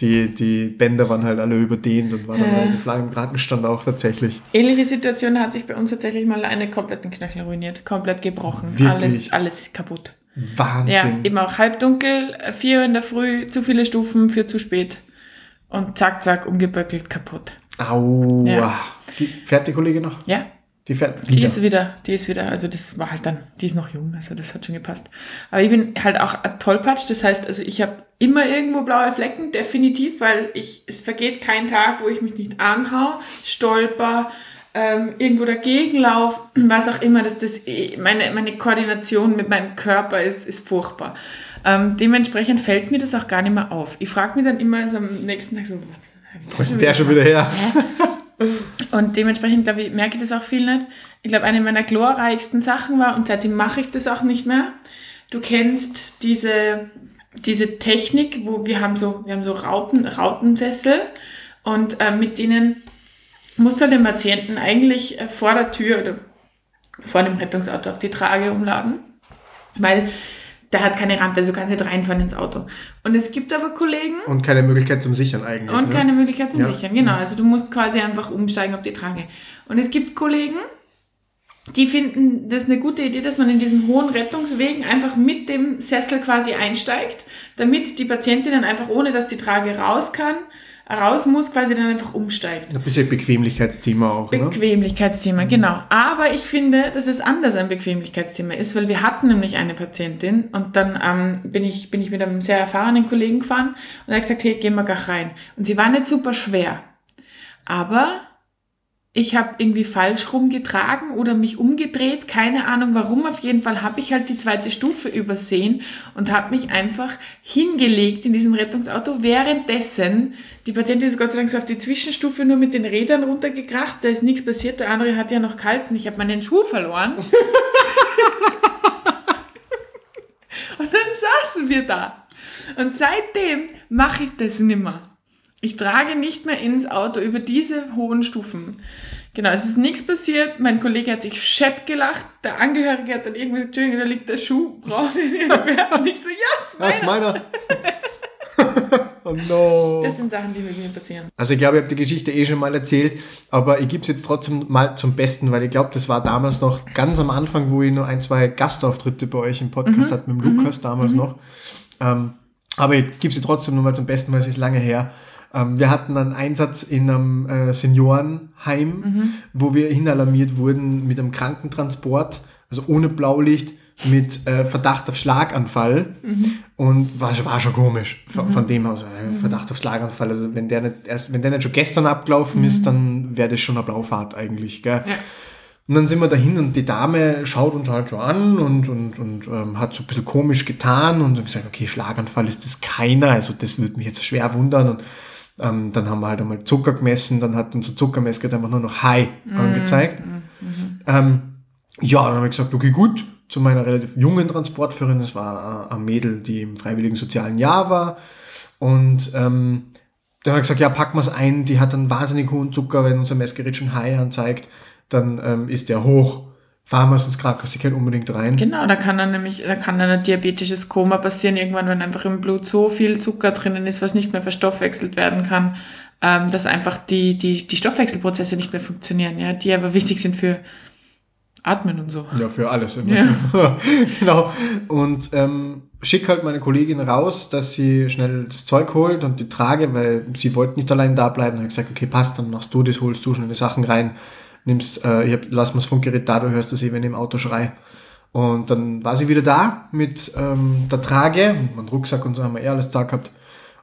die, die Bänder waren halt alle überdehnt und war dann Ja. relativ lang im Krankenstand auch tatsächlich. Ähnliche Situation hat sich bei uns tatsächlich mal eine kompletten Knöchel ruiniert, komplett gebrochen. Wirklich? Alles, alles ist kaputt. Wahnsinn. Ja, eben auch halbdunkel, vier Uhr in der Früh, zu viele Stufen für zu spät. Und zack, zack, umgeböckelt, kaputt. Aua. Ja. Die, fährt die Kollegin noch? Ja, Die fährt die wieder. ist wieder, die ist wieder, also das war halt dann, die ist noch jung, also das hat schon gepasst. Aber ich bin halt auch ein Tollpatsch, das heißt, also ich habe immer irgendwo blaue Flecken, definitiv, weil ich, es vergeht kein Tag, wo ich mich nicht anhau, stolper, ähm, irgendwo dagegen lauf, was auch immer, das, das, eh- meine, meine Koordination mit meinem Körper ist, ist furchtbar. Ähm, dementsprechend fällt mir das auch gar nicht mehr auf. Ich frage mich dann immer so am nächsten Tag so, was, Was ist der schon wieder her? und dementsprechend, glaube ich, merke ich das auch viel nicht. Ich glaube, eine meiner glorreichsten Sachen war, und seitdem mache ich das auch nicht mehr. Du kennst diese, diese Technik, wo wir haben so, wir haben so Rauten, Rautensessel und äh, mit denen musst du den Patienten eigentlich äh, vor der Tür oder vor dem Rettungsauto auf die Trage umladen, weil der hat keine Rampe, also du kannst nicht reinfahren ins Auto. Und es gibt aber Kollegen, Und keine Möglichkeit zum Sichern eigentlich. und ne? keine Möglichkeit zum Ja. Sichern, genau. Also du musst quasi einfach umsteigen auf die Trage. Und es gibt Kollegen, die finden das eine gute Idee, dass man in diesen hohen Rettungswegen einfach mit dem Sessel quasi einsteigt, damit die Patientin dann einfach, ohne dass die Trage raus kann, raus muss, quasi dann einfach umsteigt. Ein bisschen Bequemlichkeitsthema auch. Ne? Bequemlichkeitsthema, genau. Aber ich finde, dass es anders ein Bequemlichkeitsthema ist, weil wir hatten nämlich eine Patientin und dann ähm, bin, ich, bin ich mit einem sehr erfahrenen Kollegen gefahren und er hat gesagt, hey, gehen wir gleich rein. Und sie war nicht super schwer. Aber ich habe irgendwie falsch rumgetragen oder mich umgedreht, keine Ahnung warum. Auf jeden Fall habe ich halt die zweite Stufe übersehen und habe mich einfach hingelegt in diesem Rettungsauto. Währenddessen, die Patientin ist Gott sei Dank so auf die Zwischenstufe nur mit den Rädern runtergekracht, da ist nichts passiert, der andere hat ja noch kalt und ich habe meinen Schuh verloren. und dann saßen wir da. Und seitdem mache ich das nimmer. Ich trage nicht mehr ins Auto über diese hohen Stufen. Genau, es ist nichts passiert. Mein Kollege hat sich schepp gelacht. Der Angehörige hat dann irgendwie gesagt, Entschuldigung, da liegt der Schuh. Braucht ihr den irgendwer? Und ich so, ja, Was ist meiner. meiner? oh no. Das sind Sachen, die mit mir passieren. Also ich glaube, ich habe die Geschichte eh schon mal erzählt, aber ich gebe es jetzt trotzdem mal zum Besten, weil ich glaube, das war damals noch ganz am Anfang, wo ich nur ein, zwei Gastauftritte bei euch im Podcast hatte, mit dem Lukas damals noch. Ähm, aber ich gebe sie trotzdem nur mal zum Besten, weil es ist lange her. Ähm, wir hatten einen Einsatz in einem äh, Seniorenheim, wo wir hinalarmiert wurden mit einem Krankentransport, also ohne Blaulicht, mit äh, Verdacht auf Schlaganfall. Und war, war schon komisch von, von dem aus. Äh, Verdacht auf Schlaganfall. Also wenn der nicht erst, wenn der nicht schon gestern abgelaufen ist, dann wäre das schon eine Blaufahrt eigentlich. Gell? Ja. Und dann sind wir dahin und die Dame schaut uns halt so an und, und, und ähm, hat so ein bisschen komisch getan und gesagt, okay, Schlaganfall ist das keiner, also das würde mich jetzt schwer wundern. Und ähm, dann haben wir halt einmal Zucker gemessen, dann hat unser Zuckermessgerät einfach nur noch High angezeigt. Ähm, ja, dann habe ich gesagt, okay, gut, zu meiner relativ jungen Transportführerin, das war äh, ein Mädel, die im freiwilligen sozialen Jahr war. Und ähm, dann habe ich gesagt, ja, packen wir es ein, die hat einen wahnsinnig hohen Zucker, wenn unser Messgerät schon High anzeigt, dann ähm, ist der hoch. Fahren wir es ins Krankenhaus, die können unbedingt rein. Genau, da kann dann nämlich, da kann dann ein diabetisches Koma passieren, irgendwann, wenn einfach im Blut so viel Zucker drinnen ist, was nicht mehr verstoffwechselt werden kann, ähm, dass einfach die, die, die Stoffwechselprozesse nicht mehr funktionieren, ja, die aber wichtig sind für Atmen und so. Ja, für alles. immer. Ja. genau. Und ähm, schick halt meine Kollegin raus, dass sie schnell das Zeug holt und die trage, weil sie wollte nicht allein da bleiben. Habe ich gesagt, okay, passt, dann machst du das, holst du schnell die Sachen rein, nimmst, äh, ich hab, lass mal das Funkgerät da, du hörst das eh, wenn ich im Auto schrei. Und dann war sie wieder da mit ähm, der Trage, und meinem Rucksack und so haben wir eh alles da gehabt.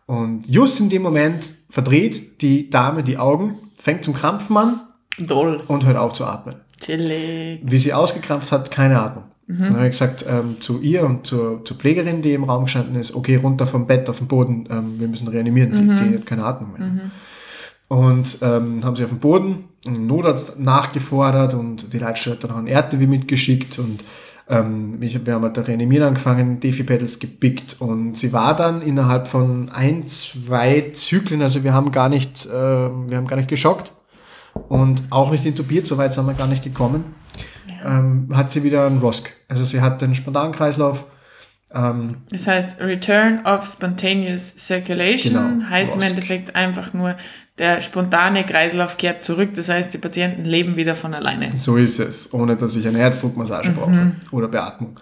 Und just in dem Moment verdreht die Dame die Augen, fängt zum Krampfen an Doll. und hört auf zu atmen. Chillig. Wie sie ausgekrampft hat, keine Atmung. Dann habe ich gesagt ähm, zu ihr und zur, zur Pflegerin, die im Raum gestanden ist, okay, runter vom Bett auf den Boden, ähm, wir müssen reanimieren, die, die hat keine Atmung mehr. Und ähm, haben sie auf den Boden, einen Notarzt nachgefordert und die Leitstelle hat dann auch einen RTW mitgeschickt und ähm, ich, wir haben halt da reanimieren angefangen, Defi-Pedals gepickt und sie war dann innerhalb von ein, zwei Zyklen, also wir haben gar nicht, äh, wir haben gar nicht geschockt und auch nicht intubiert, soweit sind wir gar nicht gekommen, ähm, hat sie wieder einen ROSC. Also sie hat den Spontankreislauf, ähm, Das heißt, Return of Spontaneous Circulation Genau, heißt im. Endeffekt einfach nur, der spontane Kreislauf kehrt zurück. Das heißt, die Patienten leben wieder von alleine. So ist es, ohne dass ich eine Herzdruckmassage brauche oder Beatmung.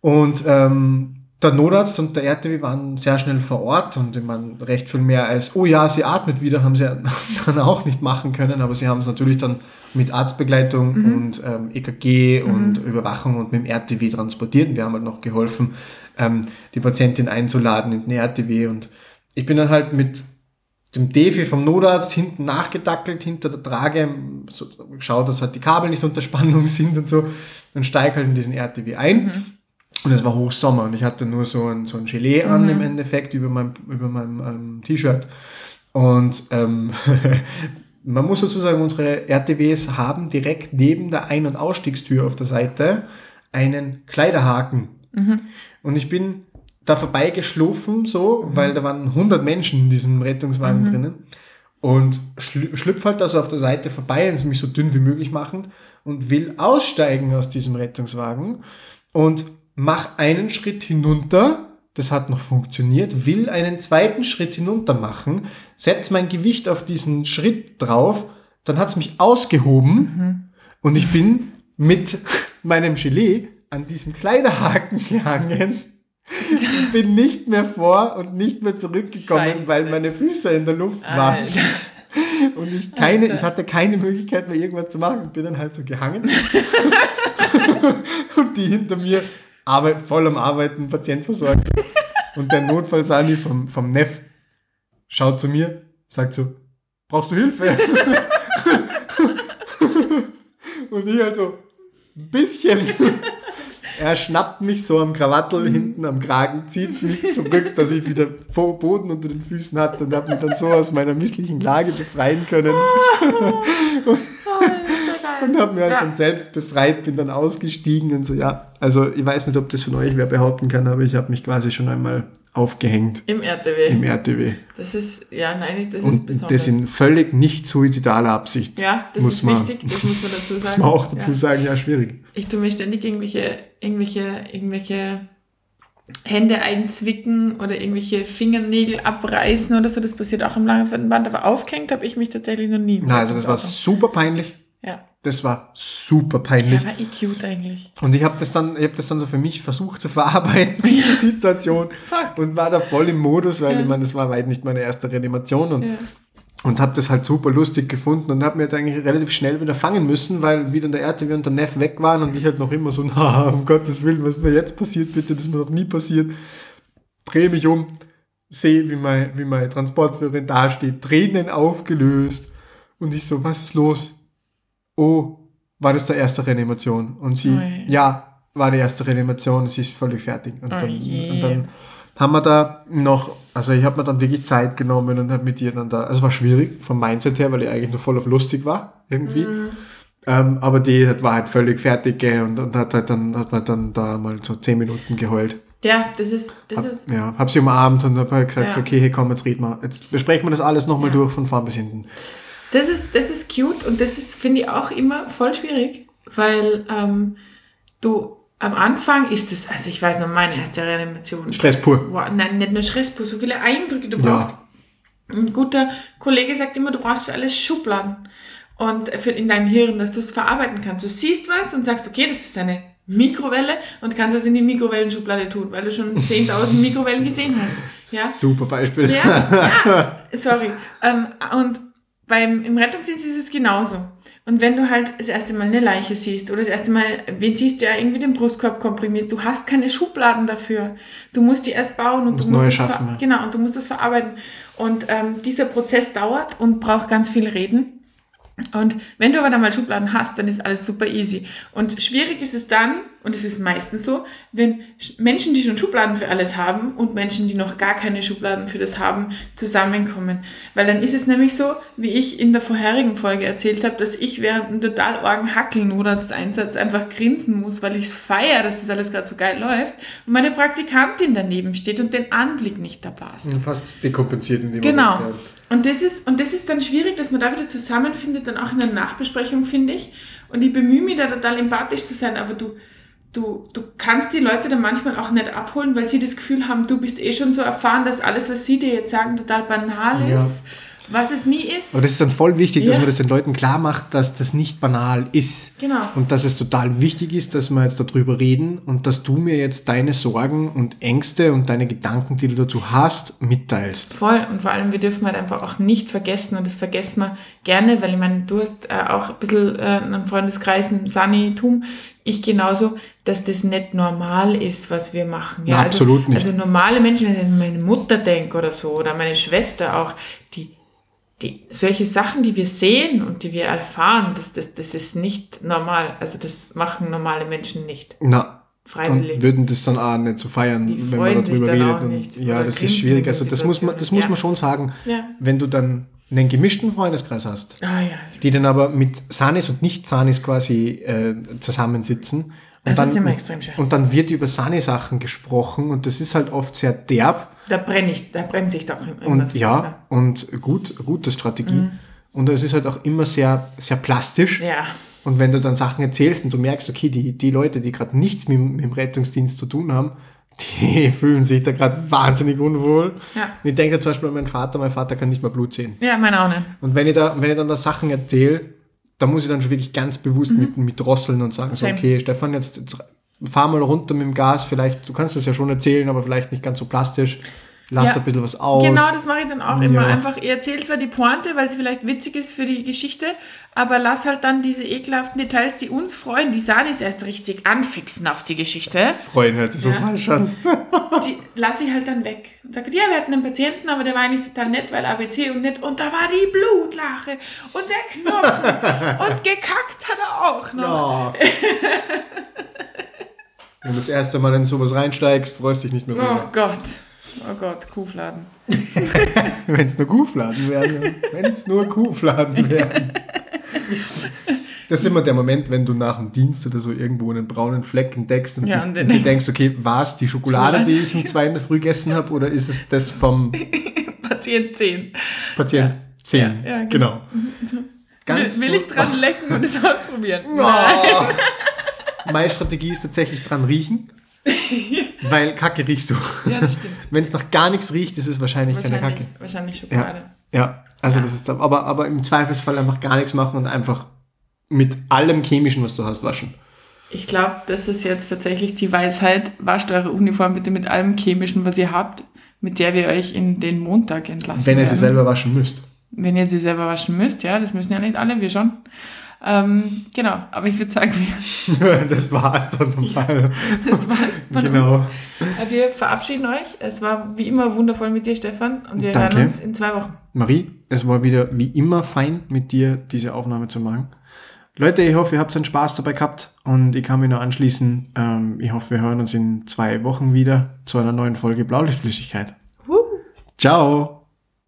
Und ähm, der Notarzt und der RTW waren sehr schnell vor Ort und ich meine, recht viel mehr als, oh ja, sie atmet wieder, haben sie dann auch nicht machen können, aber sie haben es natürlich dann mit Arztbegleitung mhm. und ähm, EKG mhm. und Überwachung und mit dem RTW transportiert. Wir haben halt noch geholfen, ähm, die Patientin einzuladen in den RTW und ich bin dann halt mit dem Defi vom Notarzt hinten nachgedackelt, hinter der Trage, so, geschaut, dass halt die Kabel nicht unter Spannung sind und so, und steige halt in diesen RTW ein. Mhm. Und es war Hochsommer und ich hatte nur so ein, so ein Gelee an mhm. im Endeffekt über meinem über meinem ähm, T-Shirt. Und ähm, man muss dazu sagen, unsere RTWs haben direkt neben der Ein- und Ausstiegstür auf der Seite einen Kleiderhaken. Mhm. Und ich bin da vorbeigeschlufen, so, mhm. weil da waren 100 Menschen in diesem Rettungswagen mhm. drinnen. Und schlüpft halt da so auf der Seite vorbei und mich so dünn wie möglich machend und will aussteigen aus diesem Rettungswagen und mach einen Schritt hinunter, das hat noch funktioniert, will einen zweiten Schritt hinunter machen, setz mein Gewicht auf diesen Schritt drauf, dann hat's mich ausgehoben mhm. und ich bin mit meinem Gelee an diesem Kleiderhaken gehangen. bin nicht mehr vor und nicht mehr zurückgekommen, Scheiße. weil meine Füße in der Luft waren. Alter. Und ich keine, ich hatte keine Möglichkeit mehr irgendwas zu machen. Ich bin dann halt so gehangen. und die hinter mir Arbeit, voll am Arbeiten, Patient versorgt. Und der Notfallsani vom, vom Neff schaut zu mir, sagt so, brauchst du Hilfe? und ich halt so, ein bisschen. Er schnappt mich so am Krawattel mhm. hinten am Kragen, zieht mich zurück, dass ich wieder Boden unter den Füßen hatte und habe mich dann so aus meiner misslichen Lage befreien können. und, und habe mir halt ja. dann selbst befreit, bin dann ausgestiegen und so, ja. Also ich weiß nicht, ob das von euch wer behaupten kann, aber ich habe mich quasi schon einmal aufgehängt. Im RTW. Im RTW. Das ist, ja, nein, das und ist besonders. Das in völlig nicht suizidaler Absicht. Ja, das ist man, wichtig, das muss man dazu sagen. Muss man auch dazu ja. sagen, ja, schwierig. Ich tue mir ständig irgendwelche, irgendwelche, irgendwelche Hände einzwicken oder irgendwelche Fingernägel abreißen oder so. Das passiert auch im Langfädenband, aber aufgehängt habe ich mich tatsächlich noch nie. Nein, also das war super peinlich. Ja. Das war super peinlich. Ja, war eh cute eigentlich. Und ich habe das dann, ich habe das dann so für mich versucht zu verarbeiten, diese Situation. und war da voll im Modus, weil ja. ich meine, das war weit nicht meine erste Reanimation und, ja. und habe das halt super lustig gefunden und habe mir halt eigentlich relativ schnell wieder fangen müssen, weil wieder der RTW und der Neff weg waren und ich halt noch immer so, na, um Gottes Willen, was mir jetzt passiert, bitte, das ist mir noch nie passiert. Drehe mich um, sehe, wie mein, wie meine Transportführerin dasteht, Tränen aufgelöst und ich so, was ist los? Oh, war das der erste Reanimation? Und sie, Oi. ja, war die erste Reanimation, sie ist völlig fertig. Und dann, und dann haben wir da noch, also ich habe mir dann wirklich Zeit genommen und habe mit ihr dann da, also es war schwierig vom Mindset her, weil ich eigentlich nur voll auf lustig war, irgendwie. Mm. Ähm, aber die war halt völlig fertig und, und hat halt dann, hat man dann da mal so zehn Minuten geheult. Ja, das ist, das hab, ist. Ja, hab sie umarmt und hab halt gesagt, ja. okay, hey, komm, jetzt reden wir, jetzt besprechen wir das alles nochmal ja. durch von vorn bis hinten. Das ist, das ist cute und das ist, finde ich, auch immer voll schwierig, weil ähm, du am Anfang ist es, also ich weiß noch, meine erste Reanimation. Stress pur. Wow, nein, nicht nur Stress pur, so viele Eindrücke du brauchst. Ja. Ein guter Kollege sagt immer, du brauchst für alles Schubladen und für in deinem Hirn, dass du es verarbeiten kannst. Du siehst was und sagst, okay, das ist eine Mikrowelle und kannst es in die Mikrowellenschublade tun, weil du schon 10.000 Mikrowellen gesehen hast. Ja? Super Beispiel. Ja, ja sorry. Ähm, und beim, im Rettungsdienst ist es genauso. Und wenn du halt das erste Mal eine Leiche siehst oder das erste Mal, wen siehst, der irgendwie den Brustkorb komprimiert, du hast keine Schubladen dafür. Du musst die erst bauen und du musst, das schaffen, ja. genau und du musst das verarbeiten. Und ähm, dieser Prozess dauert und braucht ganz viel Reden. Und wenn du aber dann mal Schubladen hast, dann ist alles super easy. Und schwierig ist es dann, und es ist meistens so, wenn Menschen, die schon Schubladen für alles haben und Menschen, die noch gar keine Schubladen für das haben, zusammenkommen. Weil dann ist es nämlich so, wie ich in der vorherigen Folge erzählt habe, dass ich während einem total orgen Hackel-Notarzteinsatz einfach grinsen muss, weil ich es feiere, dass das alles gerade so geil läuft und meine Praktikantin daneben steht und den Anblick nicht da passt. Fast dekompensiert in dem genau. Moment. Genau. Und das, ist, und das ist dann schwierig, dass man da wieder zusammenfindet, dann auch in der Nachbesprechung, finde ich. Und ich bemühe mich da total empathisch zu sein, aber du, du, du kannst die Leute dann manchmal auch nicht abholen, weil sie das Gefühl haben, du bist eh schon so erfahren, dass alles, was sie dir jetzt sagen, total banal ist. Was es nie ist. Aber das ist dann voll wichtig, dass Ja. man das den Leuten klar macht, dass das nicht banal ist. Genau. Und dass es total wichtig ist, dass wir jetzt darüber reden und dass du mir jetzt deine Sorgen und Ängste und deine Gedanken, die du dazu hast, mitteilst. Voll. Und vor allem, wir dürfen halt einfach auch nicht vergessen, und das vergessen wir gerne, weil ich meine, du hast äh, auch ein bisschen äh, einen Freundeskreis, ein Sanitum, ich genauso, dass das nicht normal ist, was wir machen. Na, absolut also, nicht. Also normale Menschen, wenn ich an meine Mutter denke oder so, oder meine Schwester auch, die, solche Sachen, die wir sehen und die wir erfahren, das, das, das ist nicht normal. Also das machen normale Menschen nicht. Na, Freiwillig. und würden das dann auch nicht so feiern, Die wenn man darüber dann redet. auch Und, nicht. ja, Oder das ist schwierig. Also das muss man, das muss Ja. man schon sagen, Ja. wenn du dann einen gemischten Freundeskreis hast, Ah ja, die dann aber mit Sanis und Nicht-Sanis quasi äh, zusammensitzen. Und Das ist dann, immer extrem schön. Und dann wird über Sani-Sachen gesprochen und das ist halt oft sehr derb. Da brenne ich, da bremse ich doch immer. Und ja, und gut, gute Strategie. Und es ist halt auch immer sehr, sehr plastisch. Mhm. Ja. Und wenn du dann Sachen erzählst und du merkst, okay, die, die Leute, die gerade nichts mit, dem- mit dem Rettungsdienst zu tun haben, die fühlen sich da gerade wahnsinnig unwohl. Ja. Und ich denke zum Beispiel an meinen Vater, mein Vater kann nicht mehr Blut sehen. Ja, meine auch nicht. Und wenn ich da, wenn ich dann da Sachen erzähle, da muss ich dann schon wirklich ganz bewusst mit, mit drosseln und sagen, so, Mhm. Okay, Stefan, jetzt, jetzt fahr mal runter mit dem Gas, vielleicht, du kannst das ja schon erzählen, aber vielleicht nicht ganz so plastisch. Lass Ja. ein bisschen was aus. Genau, das mache ich dann auch immer. Ja. Einfach, ich erzähle zwar die Pointe, weil es vielleicht witzig ist für die Geschichte, aber lass halt dann diese ekelhaften Details, die uns freuen, die Sanis erst richtig anfixen auf die Geschichte, Freuen hört sich so Ja. falsch an. die lasse ich halt dann weg. Und sage, ja, wir hatten einen Patienten, aber der war eigentlich total nett, weil ABC und nett. Und da war die Blutlache und der Knochen und gekackt hat er auch noch. Ja. Wenn du das erste Mal in sowas reinsteigst, freust dich nicht mehr Oh drüber. Gott. Oh Gott, Kuhfladen. Wenn es nur Kuhfladen wären. Wenn es nur Kuhfladen wären. Das ist immer der Moment, wenn du nach dem Dienst oder so irgendwo einen braunen Fleck entdeckst und, Ja, dich, und den dir denkst- okay, war es die Schokolade, Schokolade. die ich um zwei in der Früh gegessen habe oder ist es das vom Patient 10. Patient 10? Ja, ja, genau. Will, Ganz will ich dran lecken und es ausprobieren? Oh. Meine Strategie ist tatsächlich dran riechen, weil Kacke riechst du. Ja, das stimmt. Wenn es nach gar nichts riecht, ist es wahrscheinlich, keine Wahrscheinlich, Kacke. wahrscheinlich Schokolade. Ja, ja. Also das ist aber, aber im Zweifelsfall einfach gar nichts machen und einfach mit allem Chemischen, was du hast, waschen. Ich glaube, das ist jetzt tatsächlich die Weisheit. Wascht eure Uniform bitte mit allem Chemischen, was ihr habt, mit der wir euch in den Montag entlassen Wenn ihr sie werden. selber waschen müsst. Wenn ihr sie selber waschen müsst, ja, das müssen ja nicht alle, wir schon. Ähm, genau, aber ich würde sagen, wir, das war's dann mal. das war's von Genau. uns. Äh, Wir verabschieden euch. Es war wie immer wundervoll mit dir, Stefan, und wir Danke. hören uns in zwei Wochen. Marie, es war wieder wie immer fein, mit dir diese Aufnahme zu machen. Leute, ich hoffe, ihr habt einen Spaß dabei gehabt und ich kann mich nur anschließen. Ähm, ich hoffe, wir hören uns in zwei Wochen wieder zu einer neuen Folge Blaulichtflüssigkeit. Woo. Ciao!